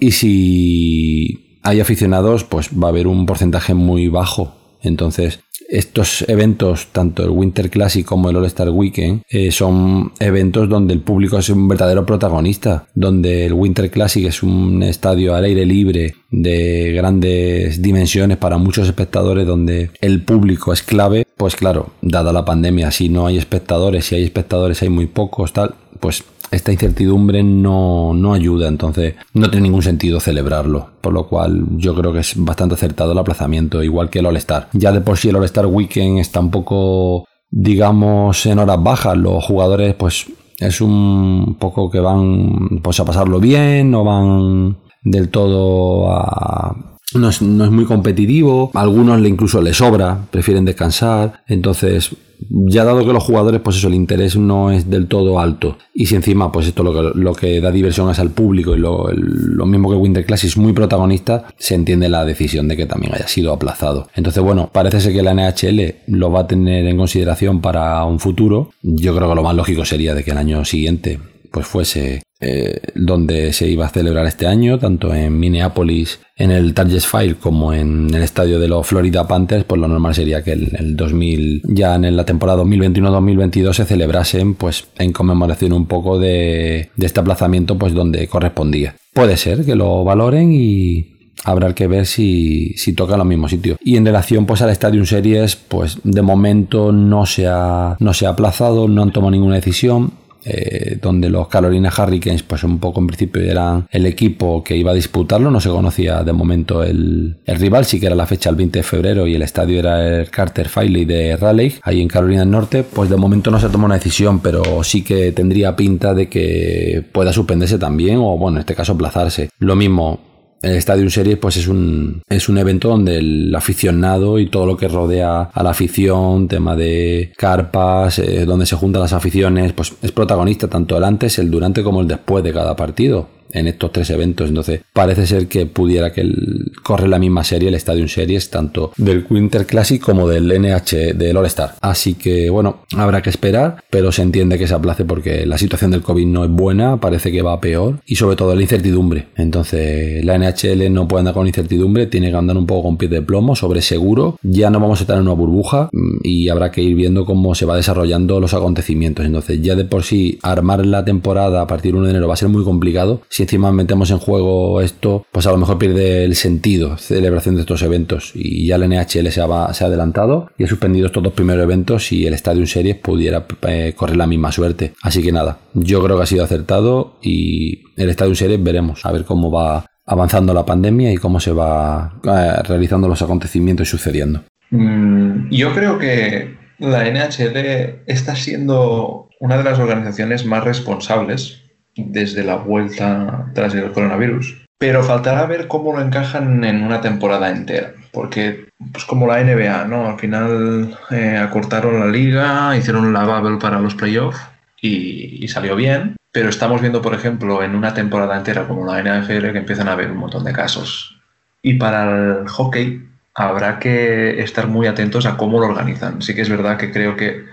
Y si hay aficionados, pues va a haber un porcentaje muy bajo. Entonces, estos eventos, tanto el Winter Classic como el All Star Weekend, eh, son eventos donde el público es un verdadero protagonista, donde el Winter Classic es un estadio al aire libre de grandes dimensiones para muchos espectadores, donde el público es clave. Pues claro, dada la pandemia, si no hay espectadores, si hay espectadores hay muy pocos, tal, pues esta incertidumbre no, no, ayuda, entonces no tiene ningún sentido celebrarlo, por lo cual yo creo que es bastante acertado el aplazamiento, igual que el All-Star. Ya de por sí el All-Star Weekend está un poco, digamos, en horas bajas, los jugadores pues es un poco que van pues a pasarlo bien, no van del todo a, no es, no es, muy competitivo, a algunos le incluso le sobra, prefieren descansar, entonces ya dado que los jugadores, pues eso, el interés no es del todo alto. Y si encima, pues esto lo que, da diversión es al público y lo, lo mismo que Winter Classic es muy protagonista, se entiende la decisión de que también haya sido aplazado. Entonces, bueno, parece ser que la NHL lo va a tener en consideración para un futuro. Yo creo que lo más lógico sería de que el año siguiente pues fuese eh, donde se iba a celebrar este año, tanto en Minneapolis, en el Target Fire, como en el estadio de los Florida Panthers, pues lo normal sería que el, el 2000, ya en la temporada 2021-2022 se celebrasen pues en conmemoración un poco de, de este aplazamiento pues donde correspondía. Puede ser que lo valoren y habrá que ver si, si toca en los mismos sitios. Y en relación pues al Stadium Series, pues de momento no se ha, no se ha aplazado, no han tomado ninguna decisión. Eh, donde los Carolina Hurricanes pues un poco en principio eran el equipo que iba a disputarlo, no se conocía de momento el, el rival, sí que era la fecha el 20 de febrero y el estadio era el Carter Filey de Raleigh, ahí en Carolina del Norte, pues de momento no se tomó una decisión, pero sí que tendría pinta de que pueda suspenderse también o bueno, en este caso aplazarse. Lo mismo, el Stadium Series pues es un, es un evento donde el aficionado y todo lo que rodea a la afición, tema de carpas, eh, donde se juntan las aficiones, pues es protagonista tanto el antes, el durante como el después de cada partido en estos tres eventos. Entonces, parece ser que pudiera que el, corre la misma serie, el Stadium Series, tanto del Winter Classic como del NH, del All Star. Así que, bueno, habrá que esperar, pero se entiende que se aplace porque la situación del COVID no es buena, parece que va peor y sobre todo la incertidumbre. Entonces, la NHL no puede andar con incertidumbre, tiene que andar un poco con pie de plomo, sobre seguro. Ya no vamos a estar en una burbuja mm, y habrá que ir viendo cómo se va desarrollando los acontecimientos. Entonces, ya de por sí, armar la temporada a partir del 1 de enero va a ser muy complicado si encima metemos en juego esto, pues a lo mejor pierde el sentido celebración de estos eventos. Y ya el NHL se ha, se ha adelantado y ha suspendido estos dos primeros eventos y el Stadium Series pudiera eh, correr la misma suerte. Así que nada, yo creo que ha sido acertado y el Stadium Series veremos a ver cómo va avanzando la pandemia y cómo se va eh, realizando los acontecimientos y sucediendo. Mm, yo creo que la NHL está siendo una de las organizaciones más responsables desde la vuelta tras el coronavirus. Pero faltará ver cómo lo encajan en una temporada entera. Porque, pues como la NBA, ¿no? Al final eh, acortaron la liga, hicieron la bubble para los playoffs y, y, salió bien. Pero estamos viendo, por ejemplo, en una temporada entera como la NFL que empiezan a haber un montón de casos. Y para el hockey habrá que estar muy atentos a cómo lo organizan. Sí que es verdad que creo que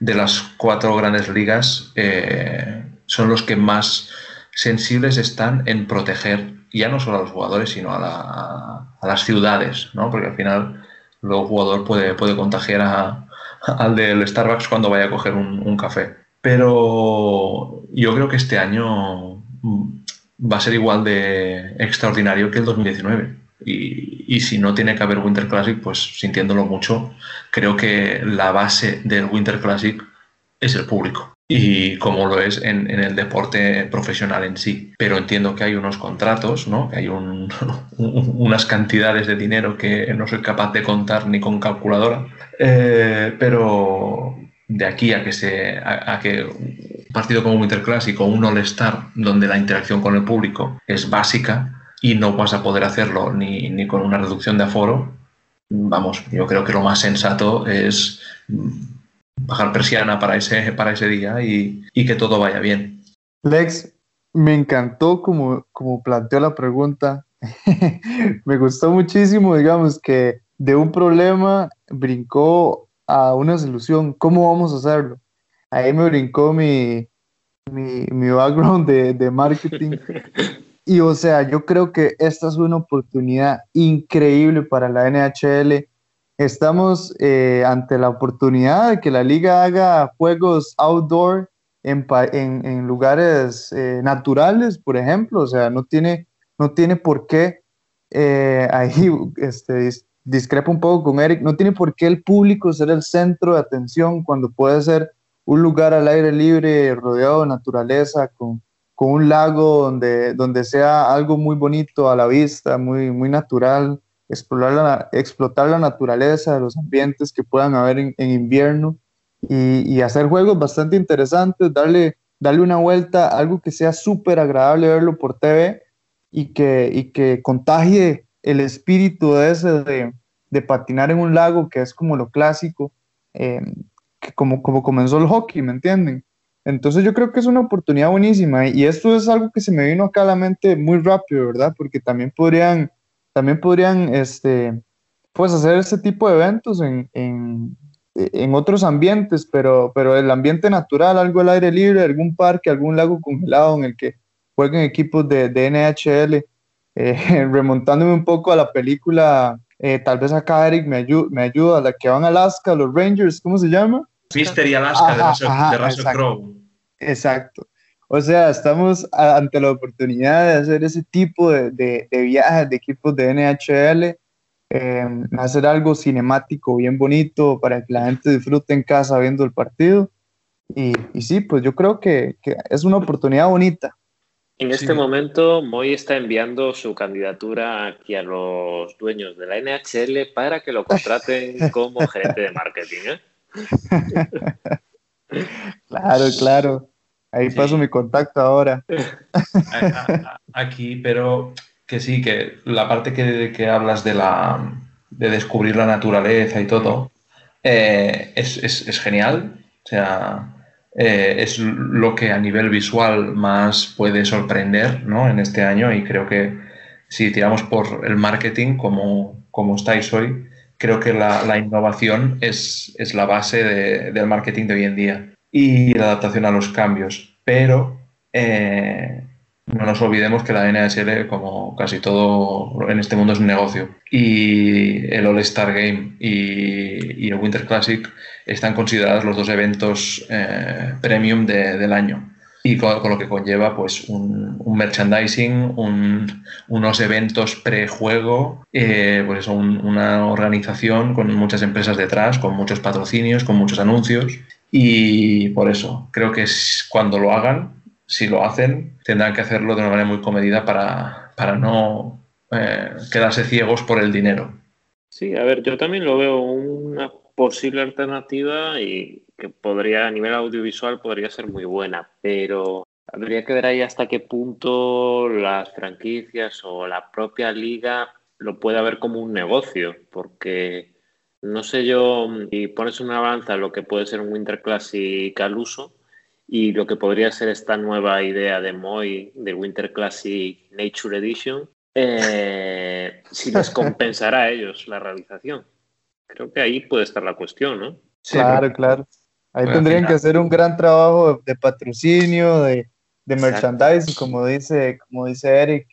de las cuatro grandes ligas, eh, son los que más sensibles están en proteger ya no solo a los jugadores, sino a, la, las ciudades, ¿no? Porque al final luego jugador puede, puede contagiar a, al del Starbucks cuando vaya a coger un, un, café. Pero yo creo que este año va a ser igual de extraordinario que el 2019. Y, y si no tiene que haber Winter Classic, pues sintiéndolo mucho, creo que la base del Winter Classic es el público y como lo es en, en, el deporte profesional en sí. Pero entiendo que hay unos contratos, ¿no? que hay un, unas cantidades de dinero que no soy capaz de contar ni con calculadora, eh, pero de aquí a que, se, a, a que un partido como Winter Classic o un All-Star, donde la interacción con el público es básica y no vas a poder hacerlo ni, ni con una reducción de aforo, vamos, yo creo que lo más sensato es bajar persiana para ese, para ese día y, y, que todo vaya bien. Lex, me encantó como, como planteó la pregunta. me gustó muchísimo, digamos, que de un problema brincó a una solución. ¿Cómo vamos a hacerlo? Ahí me brincó mi, mi, mi background de, de marketing. Y o sea, yo creo que esta es una oportunidad increíble para la NHL estamos eh, ante la oportunidad de que la liga haga juegos outdoor en, lugares eh, naturales, por ejemplo. O sea, no tiene, no tiene por qué, eh, ahí este, discrepo un poco con Eric, no tiene por qué el público ser el centro de atención cuando puede ser un lugar al aire libre, rodeado de naturaleza, con, con un lago donde, donde sea algo muy bonito a la vista, muy, muy natural explorar la, explotar la naturaleza de los ambientes que puedan haber en, en invierno y, y, hacer juegos bastante interesantes, darle, darle una vuelta, algo que sea súper agradable verlo por TV y que, y que contagie el espíritu de de, de, patinar en un lago, que es como lo clásico, eh, que como, como comenzó el hockey, ¿me entienden? Entonces yo creo que es una oportunidad buenísima y esto es algo que se me vino acá a la mente muy rápido, ¿verdad? Porque también podrían también podrían este, pues hacer ese tipo de eventos en, en, en, otros ambientes, pero, pero el ambiente natural, algo al aire libre, algún parque, algún lago congelado en el que jueguen equipos de, de NHL. Eh, remontándome un poco a la película, eh, tal vez acá Eric me, me ayuda, la que van a Alaska, los Rangers, ¿cómo se llama? Mystery Alaska de Russell, Crowe. Exacto. O sea, estamos ante la oportunidad de hacer ese tipo de, de, de viajes de equipos de NHL, eh, hacer algo cinemático bien bonito para que la gente disfrute en casa viendo el partido. Y, y sí, pues yo creo que, que es una oportunidad bonita. En este momento, Moy está enviando su candidatura aquí a los dueños de la NHL para que lo contraten como gerente de marketing. ¿eh? claro, claro. Ahí paso mi contacto ahora. Aquí, pero que sí, que la parte que, que hablas de la de descubrir la naturaleza y todo eh, es, es, es, genial. O sea, eh, es lo que a nivel visual más puede sorprender ¿no? en este año y creo que si tiramos por el marketing como, como estáis hoy, creo que la, la innovación es, es, la base de, del marketing de hoy en día y la adaptación a los cambios. Pero eh, no nos olvidemos que la NHL, como casi todo en este mundo, es un negocio. Y el All-Star Game y, el Winter Classic están considerados los dos eventos eh, premium de, del año. Y con, lo que conlleva pues un, merchandising, un, unos eventos prejuego, eh, pues una organización con muchas empresas detrás, con muchos patrocinios, con muchos anuncios. Y por eso, creo que cuando lo hagan, si lo hacen, tendrán que hacerlo de una manera muy comedida para, para no eh, quedarse ciegos por el dinero. Sí, a ver, yo también lo veo una posible alternativa y que podría, a nivel audiovisual, podría ser muy buena, pero habría que ver ahí hasta qué punto las franquicias o la propia liga lo puede ver como un negocio, porque no sé yo, si pones una balanza lo que puede ser un Winter Classic al uso y lo que podría ser esta nueva idea de Moy del Winter Classic Nature Edition, eh, si les compensará a ellos la realización. Creo que ahí puede estar la cuestión, ¿no? claro, claro. Ahí tendrían que hacer un gran trabajo de, patrocinio, de, de merchandising, como dice, como dice Eric.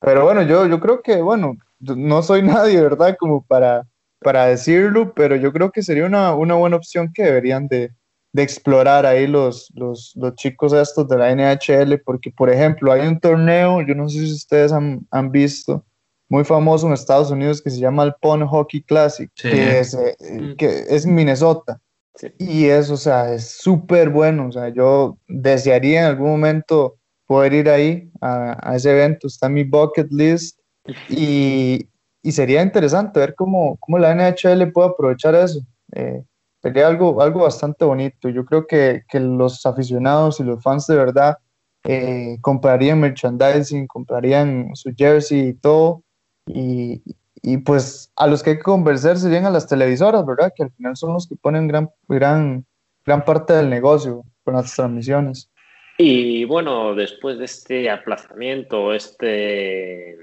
pero bueno, yo, yo creo que, bueno, no soy nadie, ¿verdad? Como para, para decirlo, pero yo creo que sería una, una buena opción que deberían de, de explorar ahí los, los, los, chicos estos de la NHL, porque por ejemplo hay un torneo, yo no sé si ustedes han, han visto, muy famoso en Estados Unidos que se llama el Pond Hockey Classic, sí. que, es, eh, mm. que es Minnesota. Sí. Y eso, o sea, es súper bueno. O sea, yo desearía en algún momento poder ir ahí a, a, ese evento. Está en mi bucket list. Y, y sería interesante ver cómo, cómo, la NHL puede aprovechar eso. Eh, sería algo, algo bastante bonito. Yo creo que, que los aficionados y los fans de verdad eh, comprarían merchandising, comprarían su jersey y todo. Y, y, pues a los que hay que convencer serían a las televisoras, ¿verdad? Que al final son los que ponen gran, gran, gran parte del negocio con las transmisiones. Y bueno, después de este aplazamiento, este,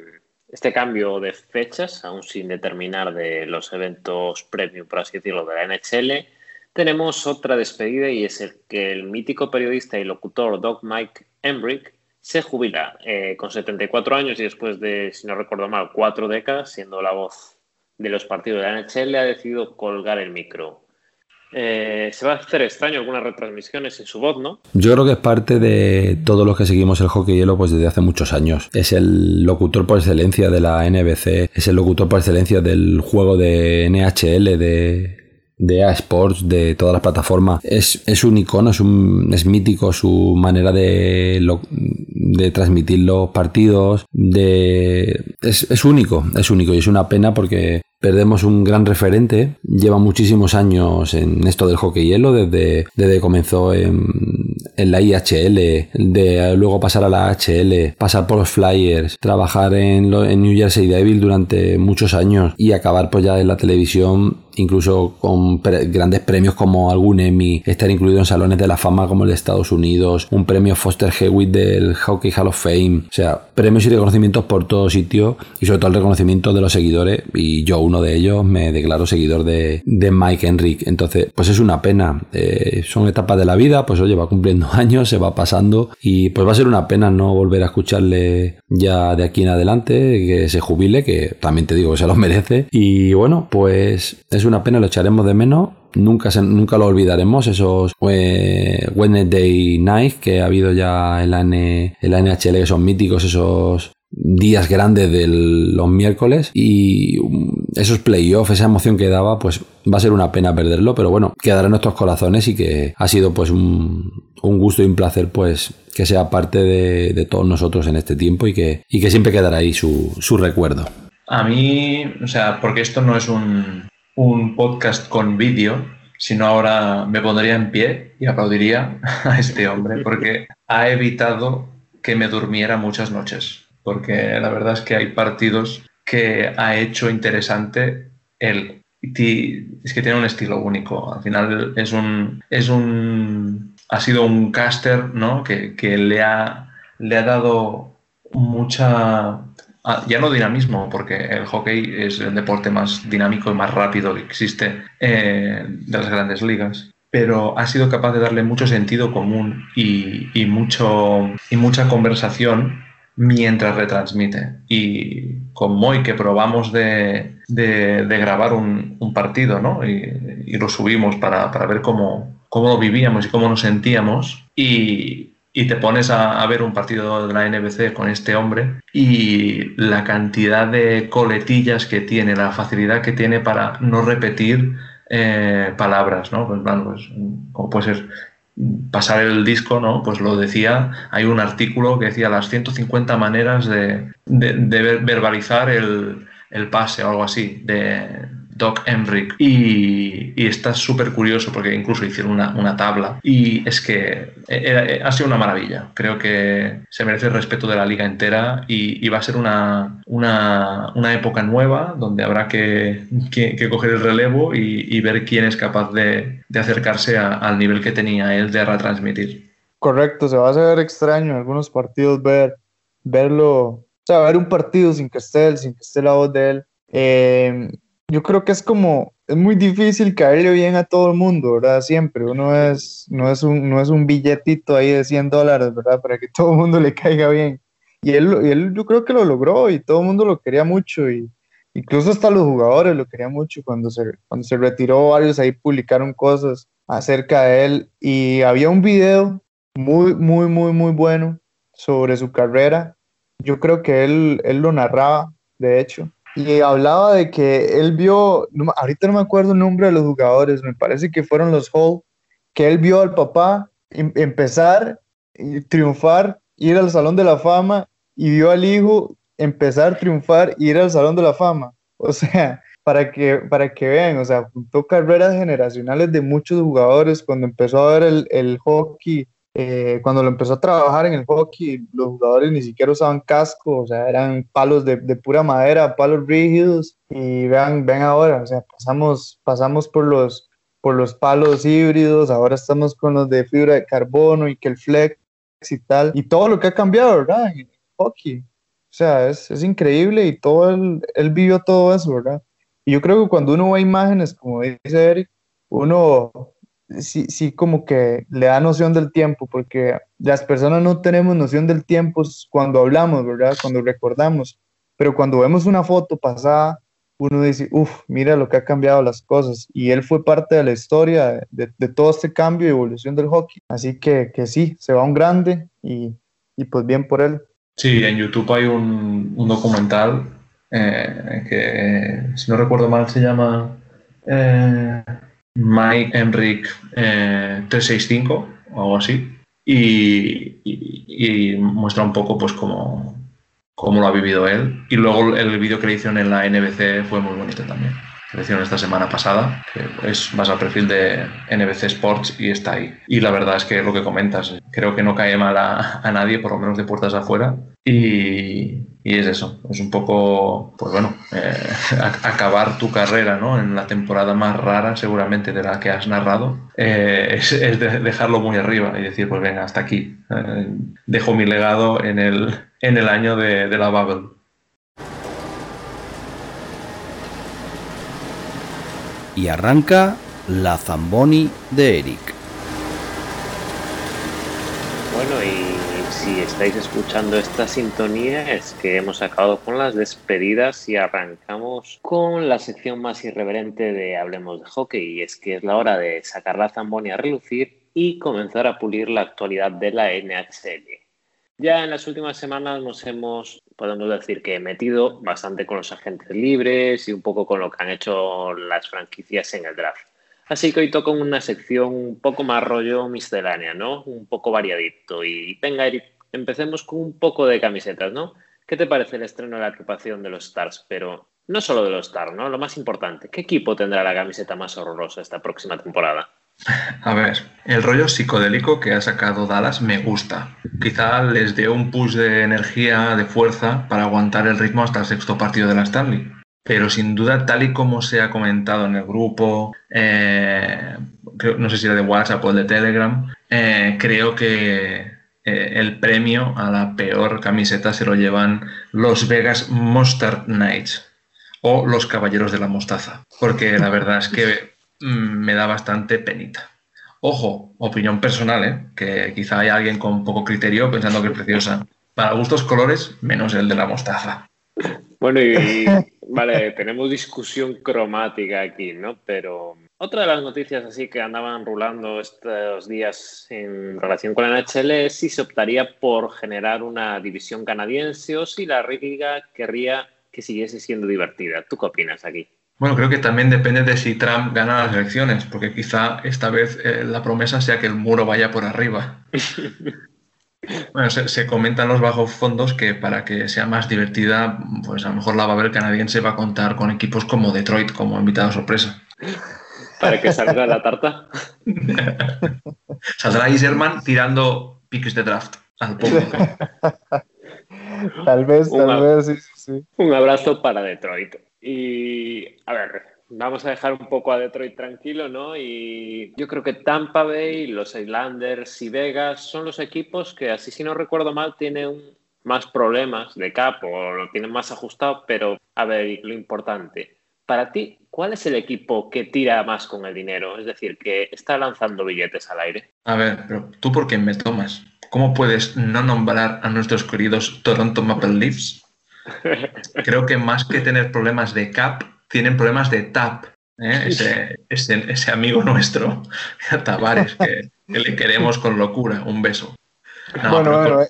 este cambio de fechas, aún sin determinar de los eventos premium, por así decirlo, de la NHL, tenemos otra despedida y es el que el mítico periodista y locutor Doc Mike Embrick se jubila eh, con 74 años y después de, si no recuerdo mal, cuatro décadas, siendo la voz de los partidos de la NHL, ha decidido colgar el micro. Eh, se va a hacer extraño algunas retransmisiones en su voz, ¿no? Yo creo que es parte de todos los que seguimos el hockey hielo pues desde hace muchos años. Es el locutor por excelencia de la NBC, es el locutor por excelencia del juego de NHL, de, de A Sports, de todas las plataformas. Es, es un icono, es, un, es mítico su manera de, de transmitir los partidos. De, es, es único, es único y es una pena porque perdemos un gran referente. Lleva muchísimos años en esto del hockey hielo, desde, desde que comenzó en, en la IHL, de luego pasar a la HL, pasar por los Flyers, trabajar en, en New Jersey Devil durante muchos años y acabar pues ya en la televisión incluso con grandes premios como algún Emmy, estar incluido en salones de la fama como el de Estados Unidos, un premio Foster Hewitt del Hockey Hall of Fame, o sea, premios y reconocimientos por todo sitio y sobre todo el reconocimiento de los seguidores y yo uno de ellos me declaro seguidor de, Mike Henrik, entonces pues es una pena, eh, son etapas de la vida, pues oye, va cumpliendo años, se va pasando y pues va a ser una pena no volver a escucharle ya de aquí en adelante, que se jubile, que también te digo que se lo merece. Y bueno, pues es una pena, lo echaremos de menos. Nunca, nunca lo olvidaremos, esos eh, Wednesday Night que ha habido ya en la, en la NHL, que son míticos, esos días grandes de los miércoles y esos playoffs, esa emoción que daba, pues va a ser una pena perderlo, pero bueno, quedará en nuestros corazones y que ha sido pues un, gusto y un placer pues que sea parte de, todos nosotros en este tiempo y que, y que siempre quedará ahí su, su recuerdo. A mí, o sea, porque esto no es un, un podcast con vídeo, sino ahora me pondría en pie y aplaudiría a este hombre porque ha evitado que me durmiera muchas noches. Porque la verdad es que hay partidos que ha hecho interesante el es que tiene un estilo único. Al final es un es un ha sido un caster, ¿no? Que, que le ha le ha dado mucha ya no dinamismo, porque el hockey es el deporte más dinámico y más rápido que existe eh, de las grandes ligas, pero ha sido capaz de darle mucho sentido común y, mucho, y mucha conversación mientras retransmite. Y con Moy, que probamos de, grabar un, partido ¿no? y, lo subimos para, para ver cómo, cómo lo vivíamos y cómo nos sentíamos. Y, y te pones a, ver un partido de la NBC con este hombre y la cantidad de coletillas que tiene, la facilidad que tiene para no repetir eh, palabras, ¿no? Pues, pues, como puede ser pasar el disco, ¿no? Pues lo decía, hay un artículo que decía las 150 maneras de, verbalizar el, el, pase o algo así, de, Doc Emrick y, está súper curioso porque incluso hicieron una, tabla y es que ha sido una maravilla. Creo que se merece el respeto de la liga entera y, va a ser una, una, época nueva donde habrá que, coger el relevo y, ver quién es capaz de, acercarse al nivel que tenía él de retransmitir. Correcto, se va a hacer extraño en algunos partidos ver, verlo, o un partido sin que esté sin que esté la voz de él. Eh, yo creo que es como, es muy difícil caerle bien a todo el mundo, ¿verdad? Siempre, uno es, no es un, no es un billetito ahí de 100 dólares, ¿verdad? Para que todo el mundo le caiga bien. Y él, y él yo creo que lo logró y todo el mundo lo quería mucho y incluso hasta los jugadores lo querían mucho cuando se, cuando se retiró varios ahí publicaron cosas acerca de él y había un video muy, muy, muy, muy bueno sobre su carrera. Yo creo que él, él lo narraba, de hecho, y hablaba de que él vio, ahorita no me acuerdo el nombre de los jugadores, me parece que fueron los Hall, que él vio al papá em, empezar, triunfar, ir al Salón de la Fama, y vio al hijo empezar, triunfar, ir al Salón de la Fama. O sea, para que, para que vean, o sea, juntó carreras generacionales de muchos jugadores cuando empezó a ver el, el hockey eh, cuando lo empezó a trabajar en el hockey, los jugadores ni siquiera usaban casco, o sea, eran palos de, de pura madera, palos rígidos, y vean, ven ahora, o sea, pasamos, pasamos por los, por los palos híbridos, ahora estamos con los de fibra de carbono y que el flex y tal, y todo lo que ha cambiado, ¿verdad? En el hockey. O sea, es, es increíble y todo él, él vivió todo eso, ¿verdad? Y yo creo que cuando uno ve imágenes, como dice Eric, uno sí, sí como que le da noción del tiempo, porque las personas no tenemos noción del tiempo cuando hablamos, ¿verdad? Cuando recordamos, pero cuando vemos una foto pasada, uno dice, uff, mira lo que ha cambiado las cosas. Y él fue parte de la historia de, todo este cambio y evolución del hockey. Así que, que sí, se va un grande y, y, pues bien por él. Sí, en YouTube hay un, un documental eh, que, si no recuerdo mal, se llama... Eh, Mike Enric 365 eh, o algo así. Y, muestra un poco pues cómo, cómo, lo ha vivido él. Y luego el vídeo que le hicieron en la NBC fue muy bonito también. Lo hicieron esta semana pasada, que es más al perfil de NBC Sports y está ahí. Y la verdad es que lo que comentas, creo que no cae mal a, a nadie, por lo menos de puertas afuera. Y, y es eso, es un poco, pues bueno, eh, acabar tu carrera ¿no? en la temporada más rara seguramente de la que has narrado, eh, es, dejarlo muy arriba y decir, pues venga, hasta aquí, eh, dejo mi legado en el, en el año de, de la Bubble. Y arranca la Zamboni de Eric. Bueno, y si estáis escuchando esta sintonía es que hemos acabado con las despedidas y arrancamos con la sección más irreverente de Hablemos de Hockey y es que es la hora de sacar la Zamboni a relucir y comenzar a pulir la actualidad de la NHL. Ya en las últimas semanas nos hemos, podemos decir que metido bastante con los agentes libres y un poco con lo que han hecho las franquicias en el draft. Así que hoy toco una sección un poco más rollo miscelánea, ¿no? Un poco variadito. Y venga, Eric, empecemos con un poco de camisetas, ¿no? ¿Qué te parece el estreno de la equipación de los Stars? Pero no solo de los Stars, ¿no? Lo más importante, ¿qué equipo tendrá la camiseta más horrorosa esta próxima temporada? A ver, el rollo psicodélico que ha sacado Dallas me gusta. Quizá les dé un push de energía, de fuerza, para aguantar el ritmo hasta el sexto partido de la Stanley pero sin duda, tal y como se ha comentado en el grupo, eh, no sé si era de WhatsApp o de Telegram, eh, creo que eh, el premio a la peor camiseta se lo llevan los Vegas Mustard Knights o los Caballeros de la Mostaza, porque la verdad es que mm, me da bastante penita. Ojo, opinión personal, que quizá hay alguien con poco criterio pensando que es preciosa. Para gustos colores, menos el de la mostaza. Bueno, y vale, tenemos discusión cromática aquí, ¿no? Pero otra de las noticias así que andaban rulando estos días en relación con la NHL es si se optaría por generar una división canadiense o si la liga querría que siguiese siendo divertida. ¿Tú qué opinas aquí? Bueno, creo que también depende de si Trump gana las elecciones, porque quizá esta vez eh, la promesa sea que el muro vaya por arriba. Bueno, se, comentan los bajos fondos que para que sea más divertida, pues a lo mejor la Babel canadiense va a contar con equipos como Detroit como invitado sorpresa. Para que salga la tarta. Saldrá Iserman tirando piques de draft al público. tal vez, tal vez, sí, sí. Un abrazo para Detroit. Y a ver, vamos a dejar un poco a Detroit tranquilo, ¿no? Y yo creo que Tampa Bay, los Islanders y Vegas son los equipos que, así si no recuerdo mal, tienen más problemas de cap o lo tienen más ajustado, pero a ver, lo importante, para ti, ¿cuál es el equipo que tira más con el dinero? Es decir, que está lanzando billetes al aire. A ver, pero tú por qué me tomas? ¿Cómo puedes no nombrar a nuestros queridos Toronto Maple Leafs? Creo que más que tener problemas de cap, tienen problemas de TAP, ¿eh? ese, ese, amigo nuestro, Tavares, que, le queremos con locura. Un beso. bueno, bueno, eh,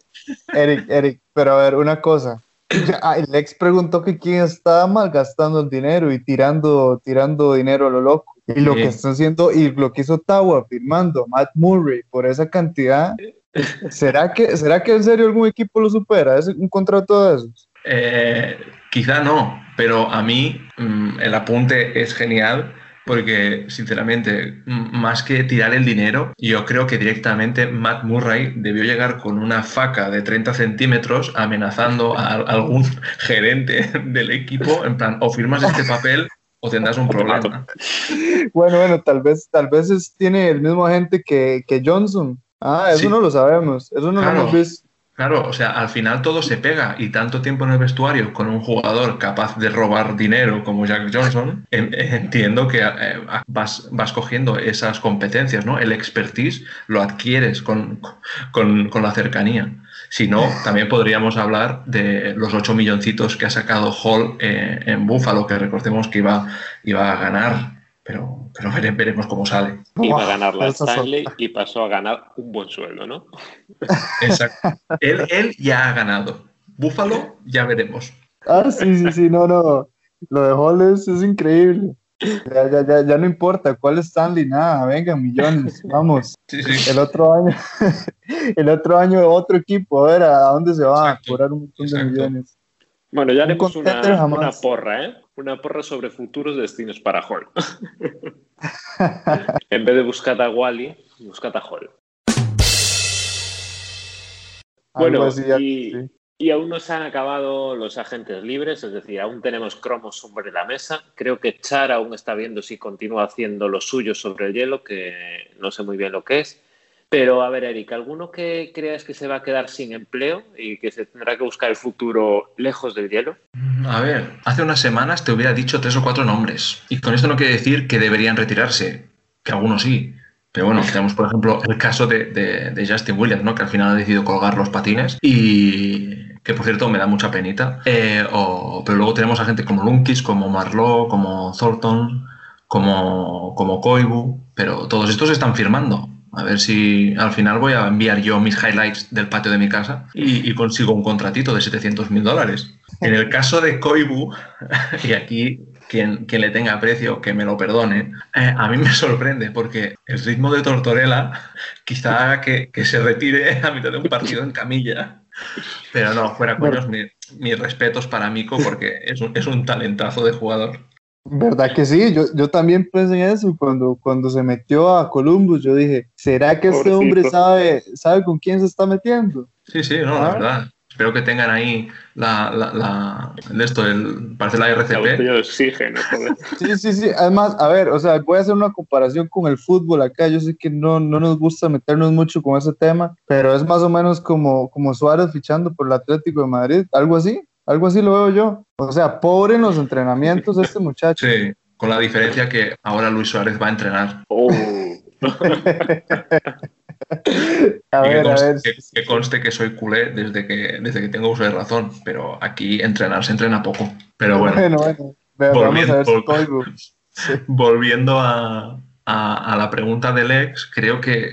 Eric, Eric, pero a ver, una cosa. El ex preguntó que quién estaba malgastando el dinero y tirando, tirando dinero a lo loco. Y lo que están haciendo, y lo que hizo Tawa firmando Matt Murray por esa cantidad, ¿será que, ¿será que en serio algún equipo lo supera? ¿Es un contrato de esos? Eh, quizá no, pero a mí mm, el apunte es genial porque sinceramente, más que tirar el dinero, yo creo que directamente Matt Murray debió llegar con una faca de 30 centímetros amenazando a algún gerente del equipo, en plan, o firmas este papel o tendrás un problema. Bueno, bueno, tal vez, tal vez tiene el mismo agente que, Johnson. Ah, eso no lo sabemos, eso no lo hemos visto. Claro, o sea, al final todo se pega y tanto tiempo en el vestuario con un jugador capaz de robar dinero como Jack Johnson, entiendo que eh, vas, vas, cogiendo esas competencias, ¿no? El expertise lo adquieres con, la cercanía. Si no, también podríamos hablar de los 8 milloncitos que ha sacado Hall eh, en Buffalo, que recordemos que iba, iba a ganar pero, pero veremos cómo sale. Iba a ganar la Stanley y pasó a ganar un buen sueldo, ¿no? Exacto. Él, ya ha ganado. Búfalo, ya veremos. Ah, sí, sí, sí, no, no. Lo de Hall es, increíble. Ya, ya, ya, ya, no importa cuál es Stanley, nada, venga, millones, vamos. Sí, sí. El otro año, el otro año otro equipo, a ver a dónde se va a cobrar un montón de millones. Bueno, ya haremos una, una, porra, ¿eh? Una porra sobre futuros destinos para Hall. en vez de buscar a Wally, buscad a Hall. Bueno, y Y aún no se han acabado los agentes libres, es decir, aún tenemos cromos sobre la mesa. Creo que Char aún está viendo si continúa haciendo lo suyo sobre el hielo, que no sé muy bien lo que es. Pero a ver, Eric, ¿alguno que creas que se va a quedar sin empleo y que se tendrá que buscar el futuro lejos del hielo? A ver, hace unas semanas te hubiera dicho tres o cuatro nombres. Y con esto no quiere decir que deberían retirarse, que algunos sí. Pero bueno, tenemos por ejemplo el caso de, Justin Williams, ¿no? que al final ha decidido colgar los patines y que por cierto me da mucha penita. Eh, pero luego tenemos a gente como Lunkis, como Marlowe, como Thornton, como, como Koibu, pero todos estos están firmando. A ver si al final voy a enviar yo mis highlights del patio de mi casa y, consigo un contratito de 700 mil dólares. En el caso de Koibu, y aquí quien, quien, le tenga precio, que me lo perdone, eh, a mí me sorprende porque el ritmo de Tortorella quizá haga que, que, se retire a mitad de un partido en camilla. Pero no, fuera coños, mis respetos para Mico porque es un, es un talentazo de jugador. ¿Verdad que sí? Yo, yo también pensé en eso cuando, cuando se metió a Columbus. Yo dije, ¿será que este hombre sabe, sabe con quién se está metiendo? Sí, sí, no, la ah. verdad. Espero que tengan ahí la, la, la esto, el, parece la RCP. La oxígeno, Sí, sí, sí. Además, a ver, o sea, voy a hacer una comparación con el fútbol acá. Yo sé que no, no nos gusta meternos mucho con ese tema, pero es más o menos como, como Suárez fichando por el Atlético de Madrid, algo así. Algo así lo veo yo. O sea, pobre en los entrenamientos este muchacho. Sí, con la diferencia que ahora Luis Suárez va a entrenar. Oh. a ver, que, conste, a ver. Que, conste que soy culé desde que, desde que tengo uso de razón, pero aquí entrenar se entrena poco. Pero bueno, bueno, bueno. Volviendo, vamos a ver si volviendo a, a, la pregunta del ex, creo que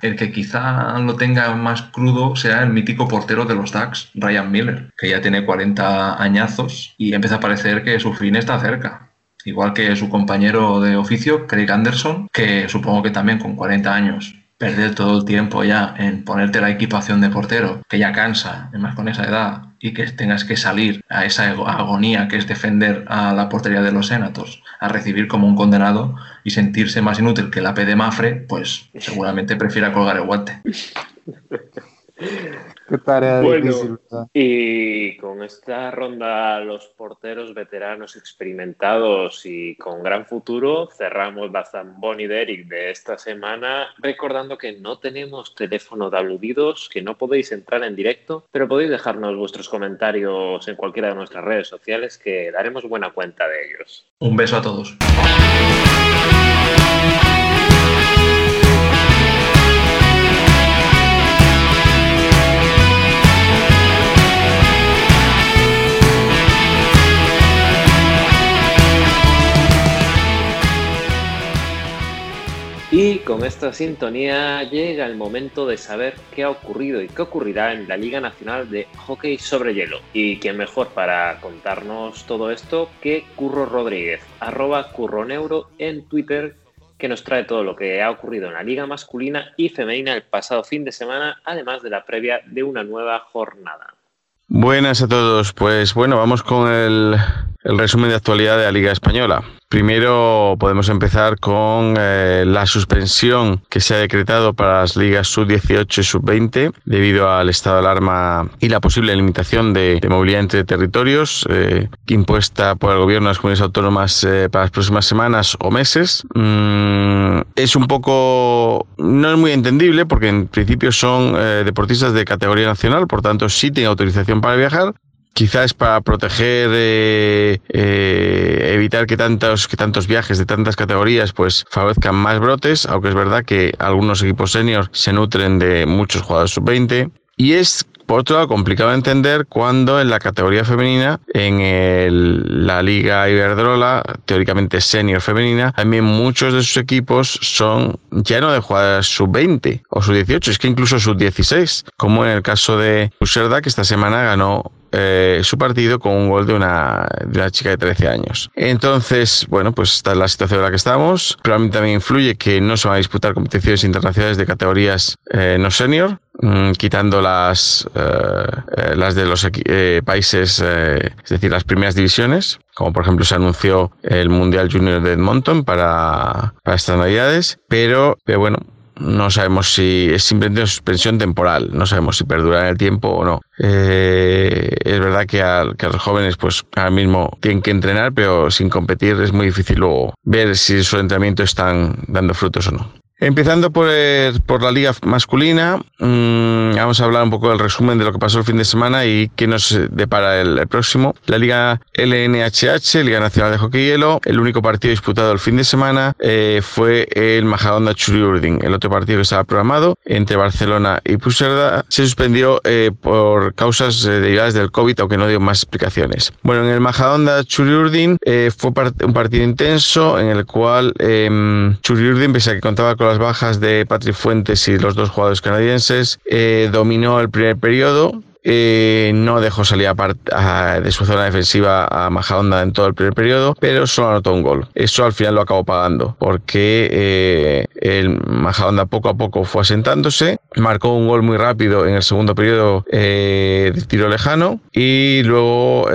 el, que quizá lo tenga más crudo sea el mítico portero de los Ducks, Ryan Miller, que ya tiene 40 añazos y empieza a parecer que su fin está cerca. Igual que su compañero de oficio, Craig Anderson, que supongo que también con 40 años perder todo el tiempo ya en ponerte la equipación de portero, que ya cansa, además con esa edad, y que tengas que salir a esa agonía que es defender a la portería de los Senatos, a recibir como un condenado y sentirse más inútil que la P de Mafre, pues seguramente prefiera colgar el guante. Qué tarea difícil. Y con esta ronda, los porteros veteranos experimentados y con gran futuro, cerramos la Zamboni de Eric de esta semana, recordando que no tenemos teléfono de aludidos, que no podéis entrar en directo, pero podéis dejarnos vuestros comentarios en cualquiera de nuestras redes sociales, que daremos buena cuenta de ellos. Un beso a todos. Y con esta sintonía llega el momento de saber qué ha ocurrido y qué ocurrirá en la Liga Nacional de Hockey sobre Hielo. Y quién mejor para contarnos todo esto que Curro Rodríguez, arroba curroneuro en Twitter, que nos trae todo lo que ha ocurrido en la Liga masculina y femenina el pasado fin de semana, además de la previa de una nueva jornada. Buenas a todos, pues bueno, vamos con el, el resumen de actualidad de la Liga Española. Primero podemos empezar con eh, la suspensión que se ha decretado para las ligas sub-18 y sub-20 debido al estado de alarma y la posible limitación de, movilidad entre territorios eh, impuesta por el gobierno de las comunidades autónomas eh, para las próximas semanas o meses. Mm, es un poco, no es muy entendible porque en principio son deportistas de categoría nacional, por tanto sí tienen autorización para viajar, quizás para proteger, eh, eh, evitar que tantos, que tantos viajes de tantas categorías pues favorezcan más brotes, aunque es verdad que algunos equipos senior se nutren de muchos jugadores sub-20. Y es por otro lado, complicado de entender cuando en la categoría femenina, en la Liga Iberdrola, teóricamente senior femenina, también muchos de sus equipos son ya no de jugadoras sub-20 o sub-18, es que incluso sub-16, como en el caso de Userda, que esta semana ganó eh, su partido con un gol de una, chica de 13 años. Entonces, bueno, pues esta es la situación en la que estamos. Mí también influye que no se van a disputar competiciones internacionales de categorías eh, no senior, mm, quitando las, eh, las de los países, es decir, las primeras divisiones, como por ejemplo se anunció el Mundial Junior de Edmonton para, estas navidades. Pero, bueno, no sabemos si es simplemente una suspensión temporal, no sabemos si perdura en el tiempo o no. Eh, es verdad que a, que a, los jóvenes pues ahora mismo tienen que entrenar, pero sin competir es muy difícil luego ver si su entrenamiento están dando frutos o no. Empezando por, por, la liga masculina, mmm, vamos a hablar un poco del resumen de lo que pasó el fin de semana y qué nos depara el, próximo. La liga LNHH, Liga Nacional de Hockey Hielo, el único partido disputado el fin de semana eh, fue el Majadahonda Churiurdin. El otro partido que estaba programado entre Barcelona y Puserda se suspendió eh, por causas eh, derivadas del COVID, aunque no dio más explicaciones. Bueno, en el Majadahonda Churiurdin fue un partido intenso en el cual em, Churiurdin, pese a que contaba con las bajas de Patrick Fuentes y los dos jugadores canadienses, eh, dominó el primer periodo, eh, no dejó salir de su zona defensiva a Majadahonda en todo el primer periodo, pero solo anotó un gol. Eso al final lo acabó pagando, porque eh, el Majadahonda poco a poco fue asentándose, marcó un gol muy rápido en el segundo periodo eh, de tiro lejano y luego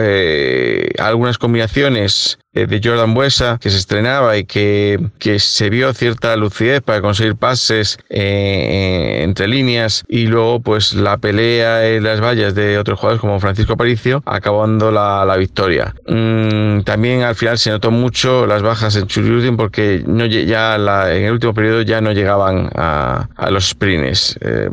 algunas combinaciones de Jordan Buesa que se estrenaba y que, que, se vio cierta lucidez para conseguir pases eh, entre líneas y luego pues la pelea en las vallas de otros jugadores como Francisco Aparicio acabando la, la victoria. Mm, también al final se notó mucho las bajas en Churiurdin porque no, ya en el último periodo ya no llegaban a, a los sprints. Eh,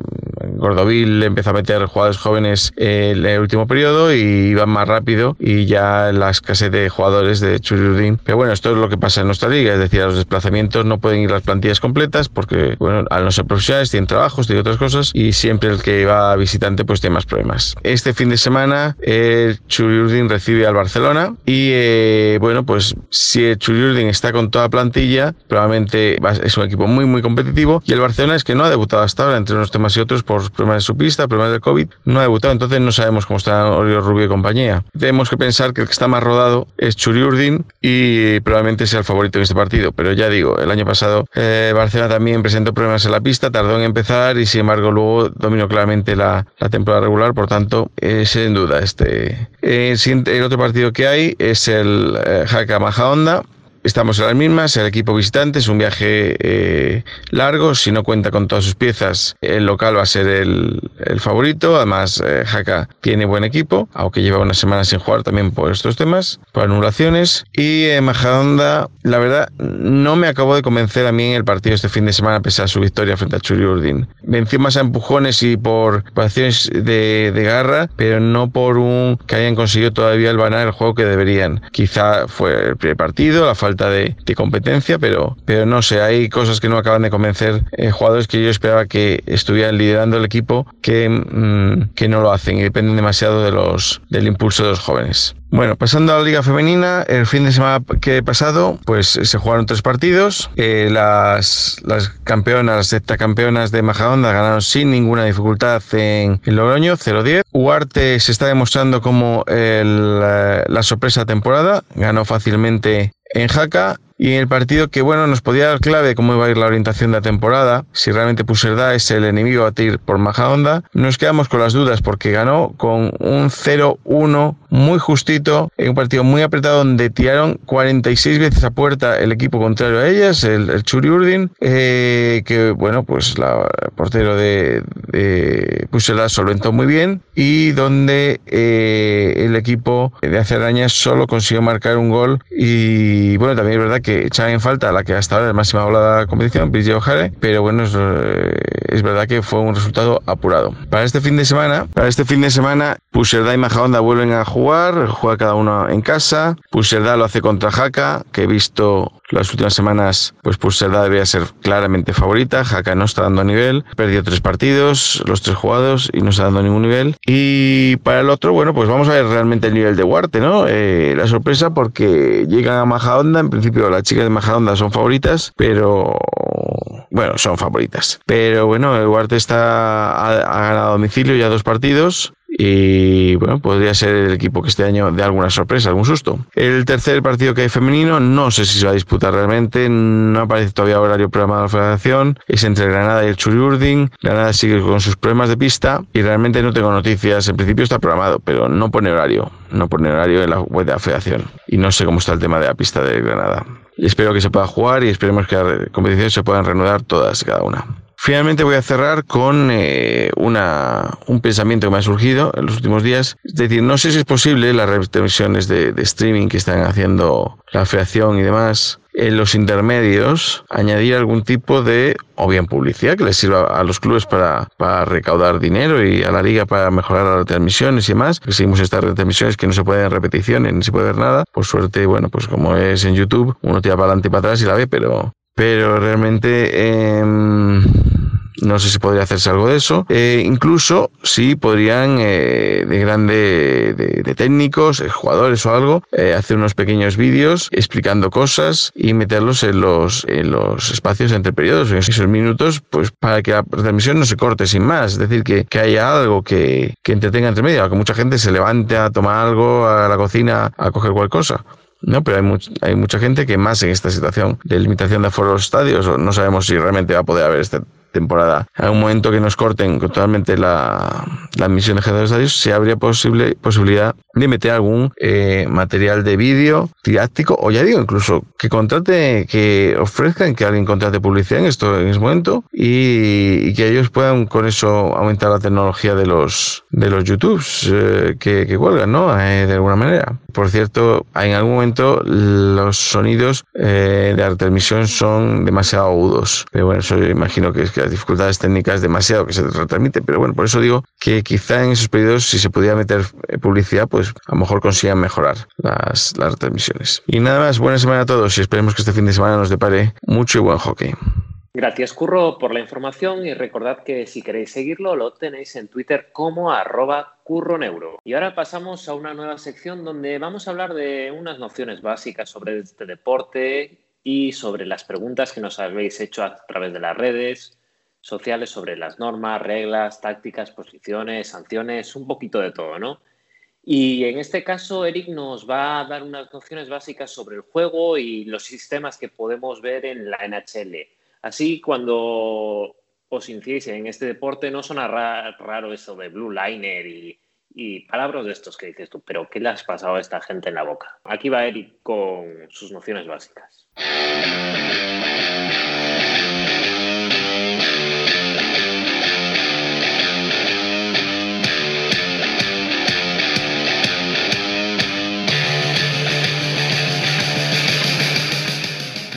Gordovil empezó a meter jugadores jóvenes en el último periodo y iban más rápido y ya la escasez de jugadores de Churiurdin. Pero bueno, esto es lo que pasa en nuestra liga, es decir, a los desplazamientos no pueden ir las plantillas completas porque, bueno, al no ser profesionales tienen trabajos, tienen otras cosas y siempre el que va visitante pues tiene más problemas. Este fin de semana eh, Churiurdin recibe al Barcelona y eh, bueno, pues si el Churiurdin está con toda plantilla, probablemente es un equipo muy muy competitivo y el Barcelona es que no ha debutado hasta ahora entre unos temas y otros por problemas de su pista, problemas del COVID, no ha debutado, entonces no sabemos cómo está Oriol Rubio y compañía. Tenemos que pensar que el que está más rodado es Churiurdin y probablemente sea el favorito en este partido, pero ya digo, el año pasado eh, Barcelona también presentó problemas en la pista, tardó en empezar y sin embargo luego dominó claramente la, la temporada regular, por tanto, eh, sin duda este. Eh, el otro partido que hay es el eh, Jaca Majahonda, Estamos en las mismas, el equipo visitante es un viaje eh, largo, si no cuenta con todas sus piezas, el local va a ser el, el favorito, además eh, Jaca tiene buen equipo, aunque lleva unas semanas sin jugar también por estos temas, por anulaciones, y eh, Majadahonda, la verdad, no me acabó de convencer a mí en el partido este fin de semana, pese a su victoria frente a Churiurdin. Venció más a empujones y por, por acciones de, de, garra, pero no por un que hayan conseguido todavía el ganar el juego que deberían. Quizá fue el primer partido, la falta de, de, competencia, pero, pero no sé, hay cosas que no acaban de convencer eh, jugadores que yo esperaba que estuvieran liderando el equipo que, mmm, que no lo hacen y dependen demasiado de los, del impulso de los jóvenes. Bueno, pasando a la Liga Femenina, el fin de semana que pasado, pues se jugaron tres partidos. Eh, las, las campeonas, las heptacampeonas de Majadahonda ganaron sin ninguna dificultad en, en Logroño, 0-10. Huarte se está demostrando como la, la sorpresa temporada, ganó fácilmente en Jaca y en el partido que bueno nos podía dar clave de cómo iba a ir la orientación de la temporada, si realmente Puserda es el enemigo a batir por Majadahonda, nos quedamos con las dudas porque ganó con un 0-1 muy justito, en un partido muy apretado donde tiraron 46 veces a puerta el equipo contrario a ellas, el, el Churi Urdin, eh, que bueno pues la el portero de, de Puserda solventó muy bien y donde eh, el equipo de Acerañas solo consiguió marcar un gol y bueno también es verdad que que echan en falta la que hasta ahora es máxima bola de la competición, Bridget O'Hare, pero bueno, es, es, verdad que fue un resultado apurado. Para este fin de semana, para este fin de semana, Puserda y Majadahonda vuelven a jugar, juega cada uno en casa. Puserda lo hace contra Jaca, que he visto las últimas semanas, pues Puserda debería ser claramente favorita. Jaca no está dando nivel, perdió tres partidos, los tres jugados y no está dando ningún nivel. Y para el otro, bueno, pues vamos a ver realmente el nivel de Huarte, ¿no? Eh, la sorpresa porque llegan a Majadahonda, en principio las chicas de Majadahonda son favoritas, pero bueno, son favoritas. Pero bueno, el Huarte está, ha, ha ganado a domicilio ya dos partidos y bueno, podría ser el equipo que este año dé alguna sorpresa, algún susto. El tercer partido que hay femenino, no sé si se va a disputar realmente, no aparece todavía horario programado de la federación, es entre Granada y el Churiurdin, Granada sigue con sus problemas de pista y realmente no tengo noticias, en principio está programado, pero no pone horario, no pone horario en la web de la federación y no sé cómo está el tema de la pista de Granada. Espero que se pueda jugar y esperemos que las competiciones se puedan reanudar todas, cada una. Finalmente voy a cerrar con eh, una, un pensamiento que me ha surgido en los últimos días. Es decir, no sé si es posible las retransmisiones de, de streaming que están haciendo la federación y demás en los intermedios añadir algún tipo de, o bien publicidad que les sirva a los clubes para, para recaudar dinero y a la liga para mejorar las retransmisiones y demás, que seguimos estas retransmisiones que no se pueden en repeticiones ni se puede ver nada. Por suerte, bueno, pues como es en YouTube, uno tira para adelante y para atrás y la ve, pero, pero realmente... Eh, no sé si podría hacerse algo de eso. Eh, incluso si podrían, eh, de grande, de, técnicos, eh, jugadores o algo, hacer unos pequeños vídeos explicando cosas y meterlos en los, en los espacios entre periodos, en esos minutos, pues para que la transmisión no se corte sin más. Es decir, que, que haya algo que, que entretenga entre medio, que mucha gente se levante a tomar algo a la cocina a coger cualquier cosa. No, pero hay, hay mucha gente que más en esta situación de limitación de aforo de los estadios, no sabemos si realmente va a poder haber este temporada, a un momento que nos corten totalmente la, la de generadores de radios, si habría posible, posibilidad de meter algún eh, material de vídeo didáctico, o ya digo, incluso que contrate, que ofrezcan que alguien contrate publicidad en esto en ese momento y, que ellos puedan con eso aumentar la tecnología de los de los YouTubes eh, que, cuelgan, ¿no? Eh, de alguna manera. Por cierto, en algún momento los sonidos de la retransmisión son demasiado agudos. Pero bueno, eso yo imagino que es que las dificultades técnicas demasiado que se retransmite, pero bueno, por eso digo que quizá en esos periodos si se pudiera meter eh, publicidad, pues a lo mejor consigan mejorar las, las retransmisiones. Y nada más, buena semana a todos y esperemos que este fin de semana nos depare mucho y buen hockey. Gracias, Curro, por la información y recordad que si queréis seguirlo lo tenéis en Twitter como arroba curroneuro. Y ahora pasamos a una nueva sección donde vamos a hablar de unas nociones básicas sobre este deporte y sobre las preguntas que nos habéis hecho a través de las redes, sociales sobre las normas, reglas, tácticas, posiciones, sanciones, un poquito de todo, ¿no? Y en este caso, Eric nos va a dar unas nociones básicas sobre el juego y los sistemas que podemos ver en la NHL. Así, cuando os iniciéis en este deporte, no suena raro eso de Blue Liner y, y palabras de estos que dices tú, pero ¿qué le has pasado a esta gente en la boca? Aquí va Eric con sus nociones básicas.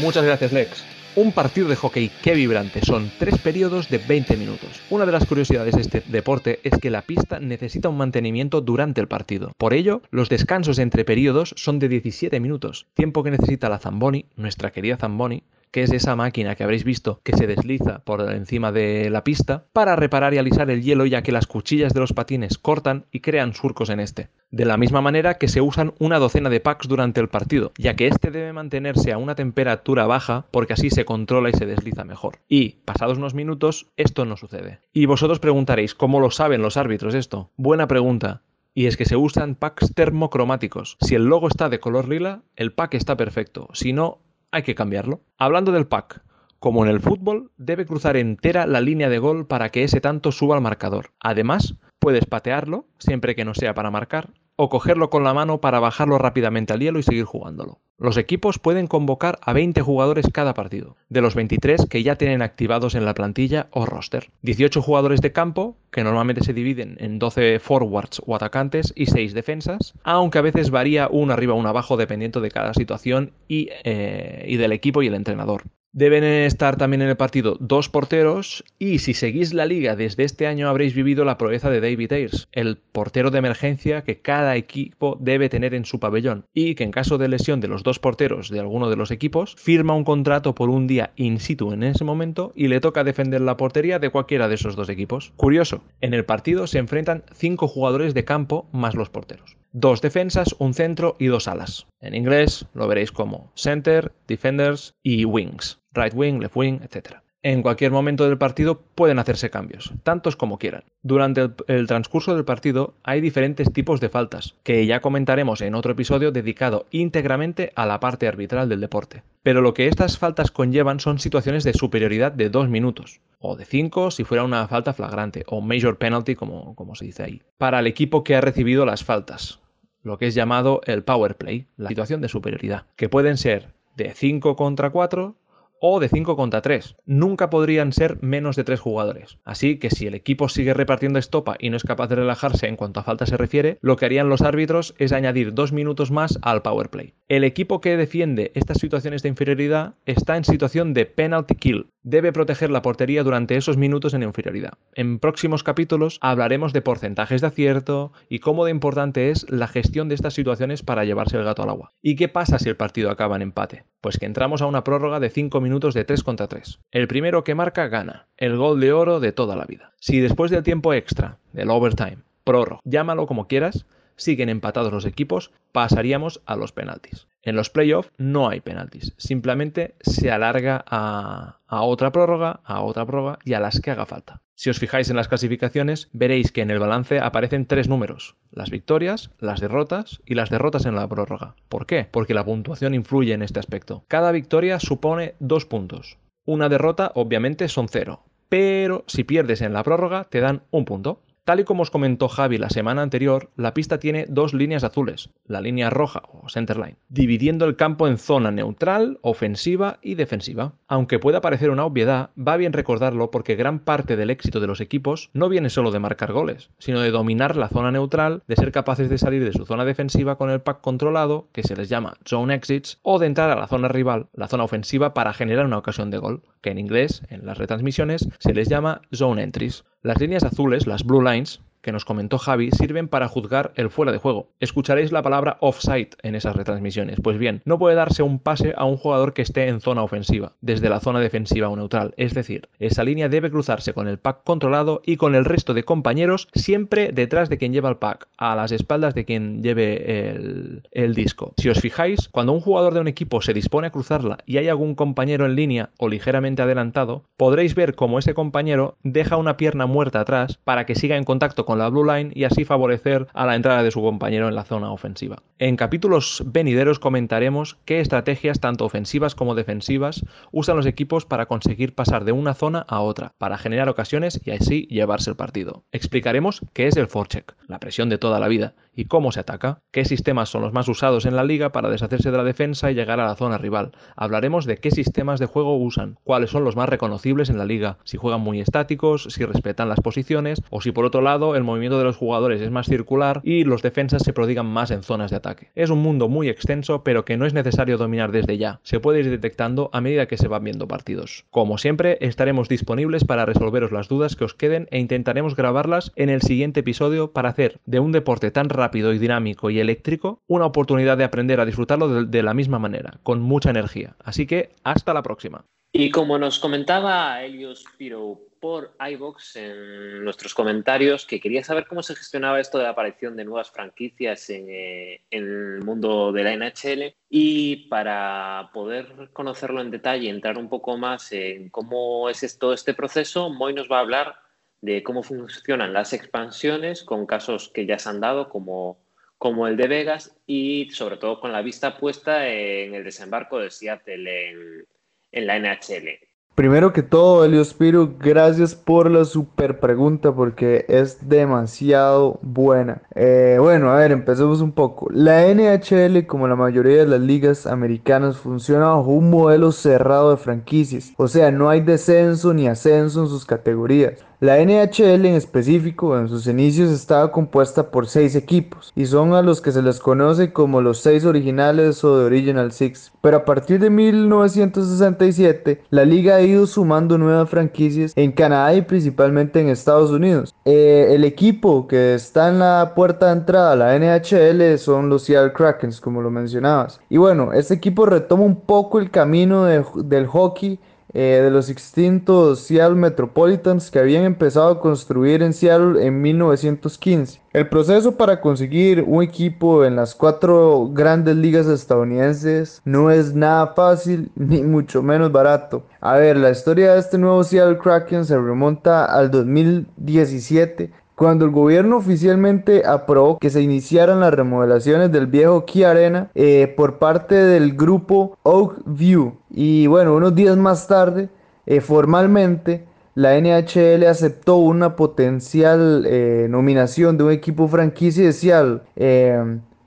Muchas gracias, Lex. Un partido de hockey qué vibrante, son tres periodos de 20 minutos. Una de las curiosidades de este deporte es que la pista necesita un mantenimiento durante el partido. Por ello, los descansos entre periodos son de 17 minutos, tiempo que necesita la Zamboni, nuestra querida Zamboni, que es esa máquina que habréis visto que se desliza por encima de la pista, para reparar y alisar el hielo ya que las cuchillas de los patines cortan y crean surcos en este. De la misma manera que se usan una docena de packs durante el partido, ya que este debe mantenerse a una temperatura baja porque así se controla y se desliza mejor. Y, pasados unos minutos, esto no sucede. Y vosotros preguntaréis, ¿cómo lo saben los árbitros esto? Buena pregunta. Y es que se usan packs termocromáticos. Si el logo está de color lila, el pack está perfecto. Si no, hay que cambiarlo. Hablando del pack, como en el fútbol, debe cruzar entera la línea de gol para que ese tanto suba al marcador. Además, puedes patearlo, siempre que no sea para marcar, o cogerlo con la mano para bajarlo rápidamente al hielo y seguir jugándolo. Los equipos pueden convocar a 20 jugadores cada partido, de los 23 que ya tienen activados en la plantilla o roster. 18 jugadores de campo, que normalmente se dividen en 12 forwards o atacantes y 6 defensas, aunque a veces varía uno arriba o uno abajo dependiendo de cada situación y, eh, y del equipo y el entrenador. Deben estar también en el partido dos porteros y si seguís la liga desde este año habréis vivido la proeza de David Ayres, el portero de emergencia que cada equipo debe tener en su pabellón y que en caso de lesión de los dos porteros de alguno de los equipos firma un contrato por un día in situ en ese momento y le toca defender la portería de cualquiera de esos dos equipos. Curioso, en el partido se enfrentan cinco jugadores de campo más los porteros dos defensas, un centro y dos alas. En inglés lo veréis como center, defenders y wings right wing, left wing, etc. En cualquier momento del partido pueden hacerse cambios, tantos como quieran. Durante el, transcurso del partido hay diferentes tipos de faltas, que ya comentaremos en otro episodio dedicado íntegramente a la parte arbitral del deporte. Pero lo que estas faltas conllevan son situaciones de superioridad de dos minutos, o de cinco si fuera una falta flagrante, o major penalty como, como se dice ahí, para el equipo que ha recibido las faltas, lo que es llamado el power play, la situación de superioridad, que pueden ser de 5 contra 4, o de 5 contra 3. Nunca podrían ser menos de 3 jugadores. Así que si el equipo sigue repartiendo estopa y no es capaz de relajarse en cuanto a falta se refiere, lo que harían los árbitros es añadir 2 minutos más al power play. El equipo que defiende estas situaciones de inferioridad está en situación de penalty kill. Debe proteger la portería durante esos minutos en inferioridad. En próximos capítulos hablaremos de porcentajes de acierto y cómo de importante es la gestión de estas situaciones para llevarse el gato al agua. ¿Y qué pasa si el partido acaba en empate? Pues que entramos a una prórroga de 5 minutos de 3 contra 3. El primero que marca gana, el gol de oro de toda la vida. Si después del tiempo extra, del overtime, prórroga, llámalo como quieras, siguen empatados los equipos, pasaríamos a los penaltis. En los playoffs no hay penaltis, simplemente se alarga a, a, otra prórroga, a otra prórroga y a las que haga falta. Si os fijáis en las clasificaciones, veréis que en el balance aparecen tres números, las victorias, las derrotas y las derrotas en la prórroga. ¿Por qué? Porque la puntuación influye en este aspecto. Cada victoria supone dos puntos. Una derrota obviamente son cero, pero si pierdes en la prórroga te dan un punto. Tal y como os comentó Javi la semana anterior, la pista tiene dos líneas azules, la línea roja o centerline, dividiendo el campo en zona neutral, ofensiva y defensiva. Aunque pueda parecer una obviedad, va bien recordarlo porque gran parte del éxito de los equipos no viene solo de marcar goles, sino de dominar la zona neutral, de ser capaces de salir de su zona defensiva con el pack controlado, que se les llama zone exits, o de entrar a la zona rival, la zona ofensiva, para generar una ocasión de gol, que en inglés, en las retransmisiones, se les llama zone entries. Las líneas azules, las blue lines, que nos comentó Javi sirven para juzgar el fuera de juego. Escucharéis la palabra offside en esas retransmisiones. Pues bien, no puede darse un pase a un jugador que esté en zona ofensiva, desde la zona defensiva o neutral. Es decir, esa línea debe cruzarse con el pack controlado y con el resto de compañeros siempre detrás de quien lleva el pack, a las espaldas de quien lleve el, el disco. Si os fijáis, cuando un jugador de un equipo se dispone a cruzarla y hay algún compañero en línea o ligeramente adelantado, podréis ver cómo ese compañero deja una pierna muerta atrás para que siga en contacto con la blue line y así favorecer a la entrada de su compañero en la zona ofensiva. En capítulos venideros comentaremos qué estrategias tanto ofensivas como defensivas usan los equipos para conseguir pasar de una zona a otra, para generar ocasiones y así llevarse el partido. Explicaremos qué es el forecheck, la presión de toda la vida, y cómo se ataca, qué sistemas son los más usados en la liga para deshacerse de la defensa y llegar a la zona rival. Hablaremos de qué sistemas de juego usan, cuáles son los más reconocibles en la liga, si juegan muy estáticos, si respetan las posiciones o si por otro lado el movimiento de los jugadores es más circular y los defensas se prodigan más en zonas de ataque. Es un mundo muy extenso pero que no es necesario dominar desde ya, se puede ir detectando a medida que se van viendo partidos. Como siempre estaremos disponibles para resolveros las dudas que os queden e intentaremos grabarlas en el siguiente episodio para hacer de un deporte tan rápido y dinámico y eléctrico una oportunidad de aprender a disfrutarlo de, la misma manera, con mucha energía. Así que hasta la próxima. Y como nos comentaba Helios Piro por iBox en nuestros comentarios, que quería saber cómo se gestionaba esto de la aparición de nuevas franquicias en, eh, en, el mundo de la NHL. Y para poder conocerlo en detalle entrar un poco más en cómo es todo este proceso, Moy nos va a hablar de cómo funcionan las expansiones con casos que ya se han dado, como, como el de Vegas, y sobre todo con la vista puesta en el desembarco de Seattle en, en la NHL. Primero que todo, Helios Piru, gracias por la super pregunta porque es demasiado buena. Eh, bueno, a ver, empecemos un poco. La NHL, como la mayoría de las ligas americanas, funciona bajo un modelo cerrado de franquicias. O sea, no hay descenso ni ascenso en sus categorías. La NHL en específico en sus inicios estaba compuesta por seis equipos y son a los que se les conoce como los seis originales o de Original Six. Pero a partir de 1967 la liga ha ido sumando nuevas franquicias en Canadá y principalmente en Estados Unidos. Eh, el equipo que está en la puerta de entrada a la NHL son los Seattle Krakens como lo mencionabas. Y bueno, este equipo retoma un poco el camino de, del hockey eh, de los extintos Seattle Metropolitans que habían empezado a construir en Seattle en 1915. El proceso para conseguir un equipo en las cuatro grandes ligas estadounidenses no es nada fácil ni mucho menos barato. A ver, la historia de este nuevo Seattle Kraken se remonta al 2017 cuando el gobierno oficialmente aprobó que se iniciaran las remodelaciones del viejo Key Arena eh, por parte del grupo Oak View. Y bueno, unos días más tarde, eh, formalmente, la NHL aceptó una potencial eh, nominación de un equipo franquicia de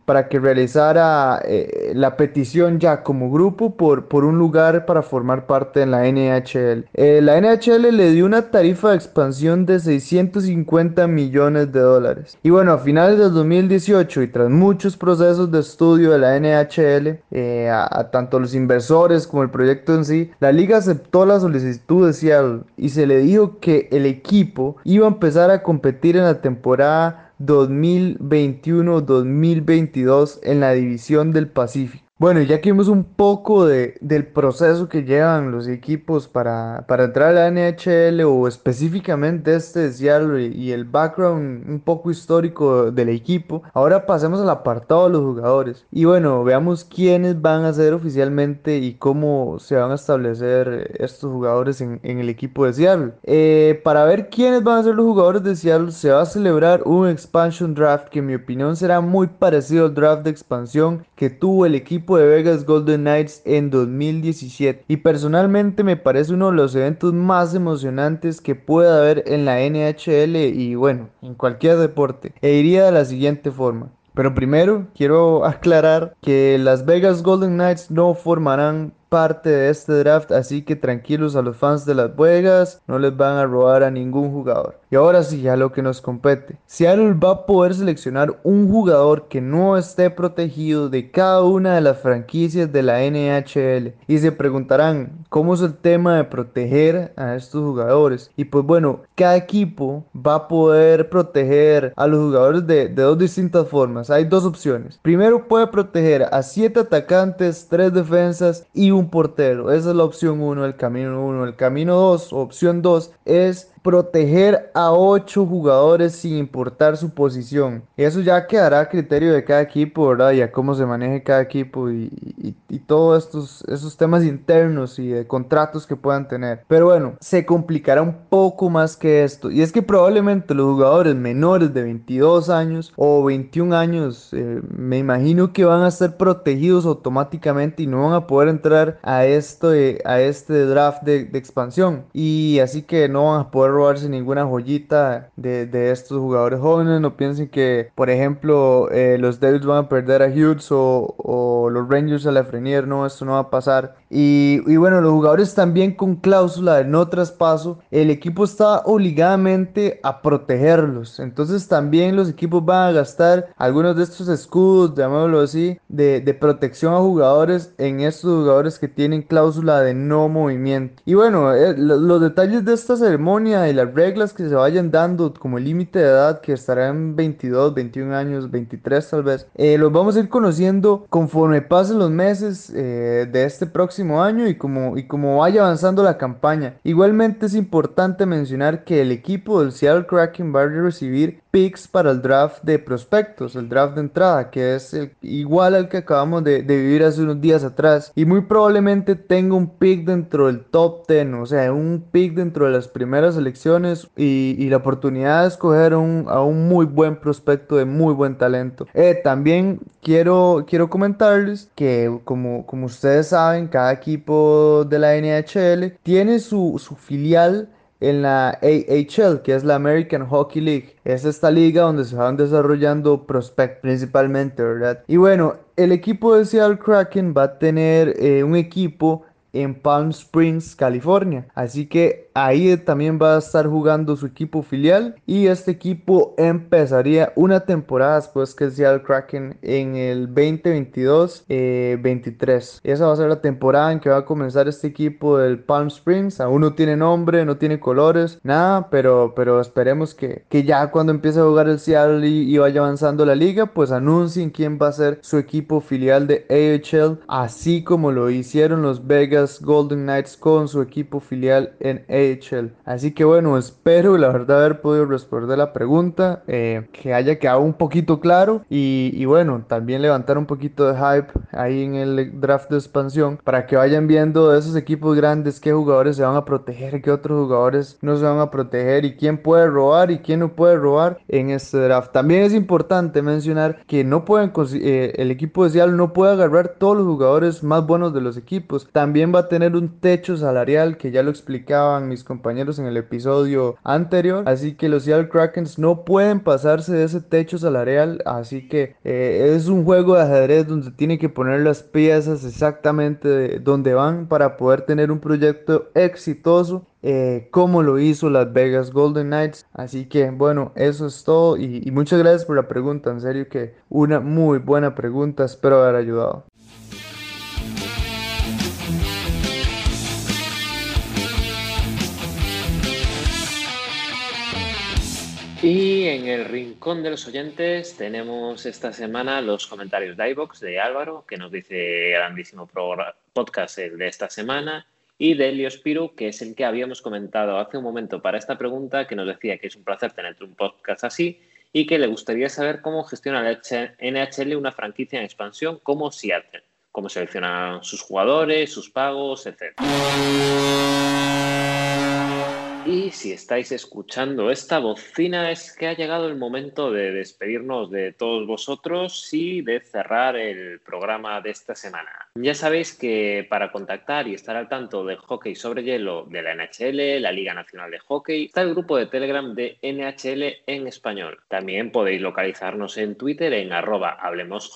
para que realizara eh, la petición ya como grupo por, por un lugar para formar parte de la NHL. Eh, la NHL le dio una tarifa de expansión de 650 millones de dólares. Y bueno, a finales del 2018 y tras muchos procesos de estudio de la NHL, eh, a, tanto los inversores como el proyecto en sí, la liga aceptó la solicitud de Seattle y se le dijo que el equipo iba a empezar a competir en la temporada 2021-2022 en la división del Pacífico. Bueno, ya que vimos un poco de, del proceso que llevan los equipos para, para entrar a la NHL o específicamente este de Seattle y el background un poco histórico del equipo, ahora pasemos al apartado de los jugadores. Y bueno, veamos quiénes van a ser oficialmente y cómo se van a establecer estos jugadores en, en el equipo de Seattle. Eh, para ver quiénes van a ser los jugadores de Seattle, se va a celebrar un expansion draft que en mi opinión será muy parecido al draft de expansión que tuvo el equipo de Vegas Golden Knights en 2017 y personalmente me parece uno de los eventos más emocionantes que pueda haber en la NHL y bueno, en cualquier deporte. E iría de la siguiente forma. Pero primero quiero aclarar que las Vegas Golden Knights no formarán parte de este draft, así que tranquilos a los fans de Las Vegas, no les van a robar a ningún jugador. Y ahora sí, a lo que nos compete. Seattle va a poder seleccionar un jugador que no esté protegido de cada una de las franquicias de la NHL. Y se preguntarán, ¿cómo es el tema de proteger a estos jugadores? Y pues bueno, cada equipo va a poder proteger a los jugadores de, de dos distintas formas. Hay dos opciones. Primero puede proteger a 7 atacantes, 3 defensas y un portero. Esa es la opción 1, el camino 1. El camino 2, opción 2, es proteger a 8 jugadores sin importar su posición. Eso ya quedará a criterio de cada equipo, ¿verdad? Y a cómo se maneje cada equipo y, y, todos estos esos temas internos y de contratos que puedan tener. Pero bueno, se complicará un poco más que esto. Y es que probablemente los jugadores menores de 22 años o 21 años, eh, me imagino que van a ser protegidos automáticamente y no van a poder entrar a, esto, a este draft de expansión. Y así que no van a poder robarse ninguna joyita de, estos jugadores jóvenes. No piensen que, por ejemplo, eh, los Devils van a perder a Hughes o, los Rangers a la Frenier. No, esto no va a pasar. Y, bueno, los jugadores también con cláusula de no traspaso, el equipo está obligadamente a protegerlos. Entonces también los equipos van a gastar algunos de estos escudos, llamémoslo así, de, de protección a jugadores en estos jugadores que tienen cláusula de no movimiento. Y bueno, eh, los detalles de esta ceremonia y las reglas que se vayan dando como límite de edad, que estará en 22, 21 años, 23 tal vez, eh, los vamos a ir conociendo conforme pasen los meses eh, de este próximo año y como, y como vaya avanzando la campaña. Igualmente es importante mencionar que el equipo del Seattle Kraken va a recibir picks para el draft de prospectos, el draft de entrada, que es igual al que acabamos de, vivir hace unos días atrás. Y muy probablemente tenga un pick dentro del top 10, o sea, un pick dentro de las primeras elecciones y, la oportunidad de escoger un, a un muy buen prospecto de muy buen talento. Eh, también quiero, quiero comentarles que, como, como ustedes saben, cada equipo de la NHL tiene su, su filial en la AHL, que es la American Hockey League. Es esta liga donde se van desarrollando prospects principalmente, ¿verdad? Y bueno, el equipo de Seattle Kraken va a tener eh, un equipo en Palm Springs, California. Así que ahí también va a estar jugando su equipo filial y este equipo empezaría una temporada después que sea el Kraken en el 2022-23. Eh, Esa va a ser la temporada en que va a comenzar este equipo del Palm Springs. Aún no tiene nombre, no tiene colores, nada, pero, pero esperemos que, que ya cuando empiece a jugar el Seattle y, vaya avanzando la liga, pues anuncien quién va a ser su equipo filial de AHL, así como lo hicieron los Vegas Golden Knights con su equipo filial en AHL. Así que bueno, espero la verdad haber podido responder la pregunta, eh, que haya quedado un poquito claro y, bueno, también levantar un poquito de hype ahí en el draft de expansión para que vayan viendo de esos equipos grandes qué jugadores se van a proteger, qué otros jugadores no se van a proteger y quién puede robar y quién no puede robar en este draft. También es importante mencionar que no pueden eh, el equipo de Seattle no puede agarrar todos los jugadores más buenos de los equipos. También va a tener un techo salarial que ya lo explicaban mis compañeros en el episodio anterior. Así que los Seattle Krakens no pueden pasarse de ese techo salarial. Así que eh, es un juego de ajedrez donde tiene que poner las piezas exactamente donde van para poder tener un proyecto exitoso eh, como lo hizo Las Vegas Golden Knights. Así que bueno, eso es todo y, y muchas gracias por la pregunta. En serio que una muy buena pregunta. Espero haber ayudado. Y en el rincón de los oyentes tenemos esta semana los comentarios de iBox de Álvaro, que nos dice grandísimo podcast el de esta semana, y de Elio Spiru, que es el que habíamos comentado hace un momento para esta pregunta, que nos decía que es un placer tener un podcast así y que le gustaría saber cómo gestiona la NHL una franquicia en expansión como Seattle, cómo selecciona sus jugadores, sus pagos, etc. Y si estáis escuchando esta bocina es que ha llegado el momento de despedirnos de todos vosotros y de cerrar el programa de esta semana. Ya sabéis que para contactar y estar al tanto del hockey sobre hielo de la NHL, la Liga Nacional de Hockey, está el grupo de Telegram de NHL en español. También podéis localizarnos en Twitter en arroba hablemos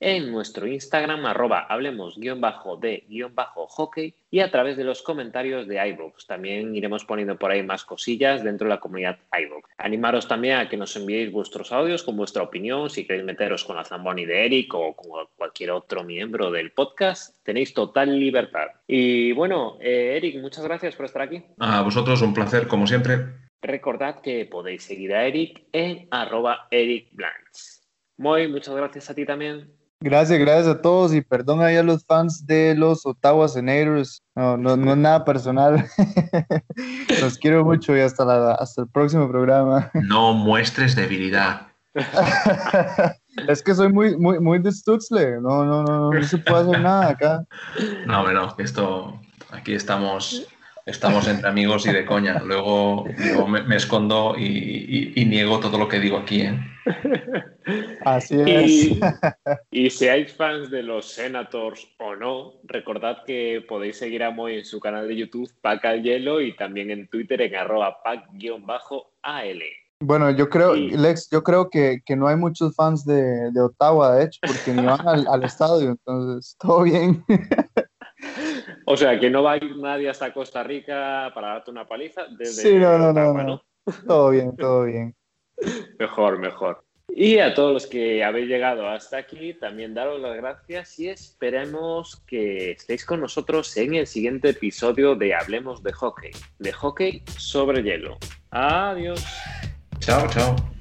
en nuestro Instagram arroba hablemos-de-hockey y a través de los comentarios de iVoox. También iremos poniendo por ahí más cosillas dentro de la comunidad iVoox. Animaros también a que nos enviéis vuestros audios con vuestra opinión, si queréis meteros con la Zamboni de Eric o con cualquier otro miembro del podcast, tenéis total libertad. Y bueno, eh, Eric, muchas gracias por estar aquí. A vosotros un placer, como siempre. Recordad que podéis seguir a Eric en arroba Eric Muy, muchas gracias a ti también. Gracias, gracias a todos y perdón ahí a los fans de los Ottawa Senators. No, no, no es nada personal. los quiero mucho y hasta, hasta el próximo programa. No muestres debilidad. es que soy muy, muy, muy de Stutzle. No, no, no, no, se puede hacer nada acá. No, bueno, esto aquí estamos estamos entre amigos y de coña. Luego, me, escondo y, niego todo lo que digo aquí. ¿eh? Así es. Y, seáis fans de los Senators o no, recordad que podéis seguir a Moy en su canal de YouTube, Pack al Hielo, y también en Twitter en arroba pack-al. Bueno, yo creo, Lex, yo creo que, no hay muchos fans de, Ottawa, de hecho, porque ni van al, al estadio, entonces todo bien. O sea, que no va a ir nadie hasta Costa Rica para darte una paliza. Desde sí, no, no, no, no. Todo bien, todo bien. mejor, mejor. Y a todos los que habéis llegado hasta aquí, también daros las gracias y esperemos que estéis con nosotros en el siguiente episodio de Hablemos de Hockey, de hockey sobre hielo. Adiós. Ciao, ciao.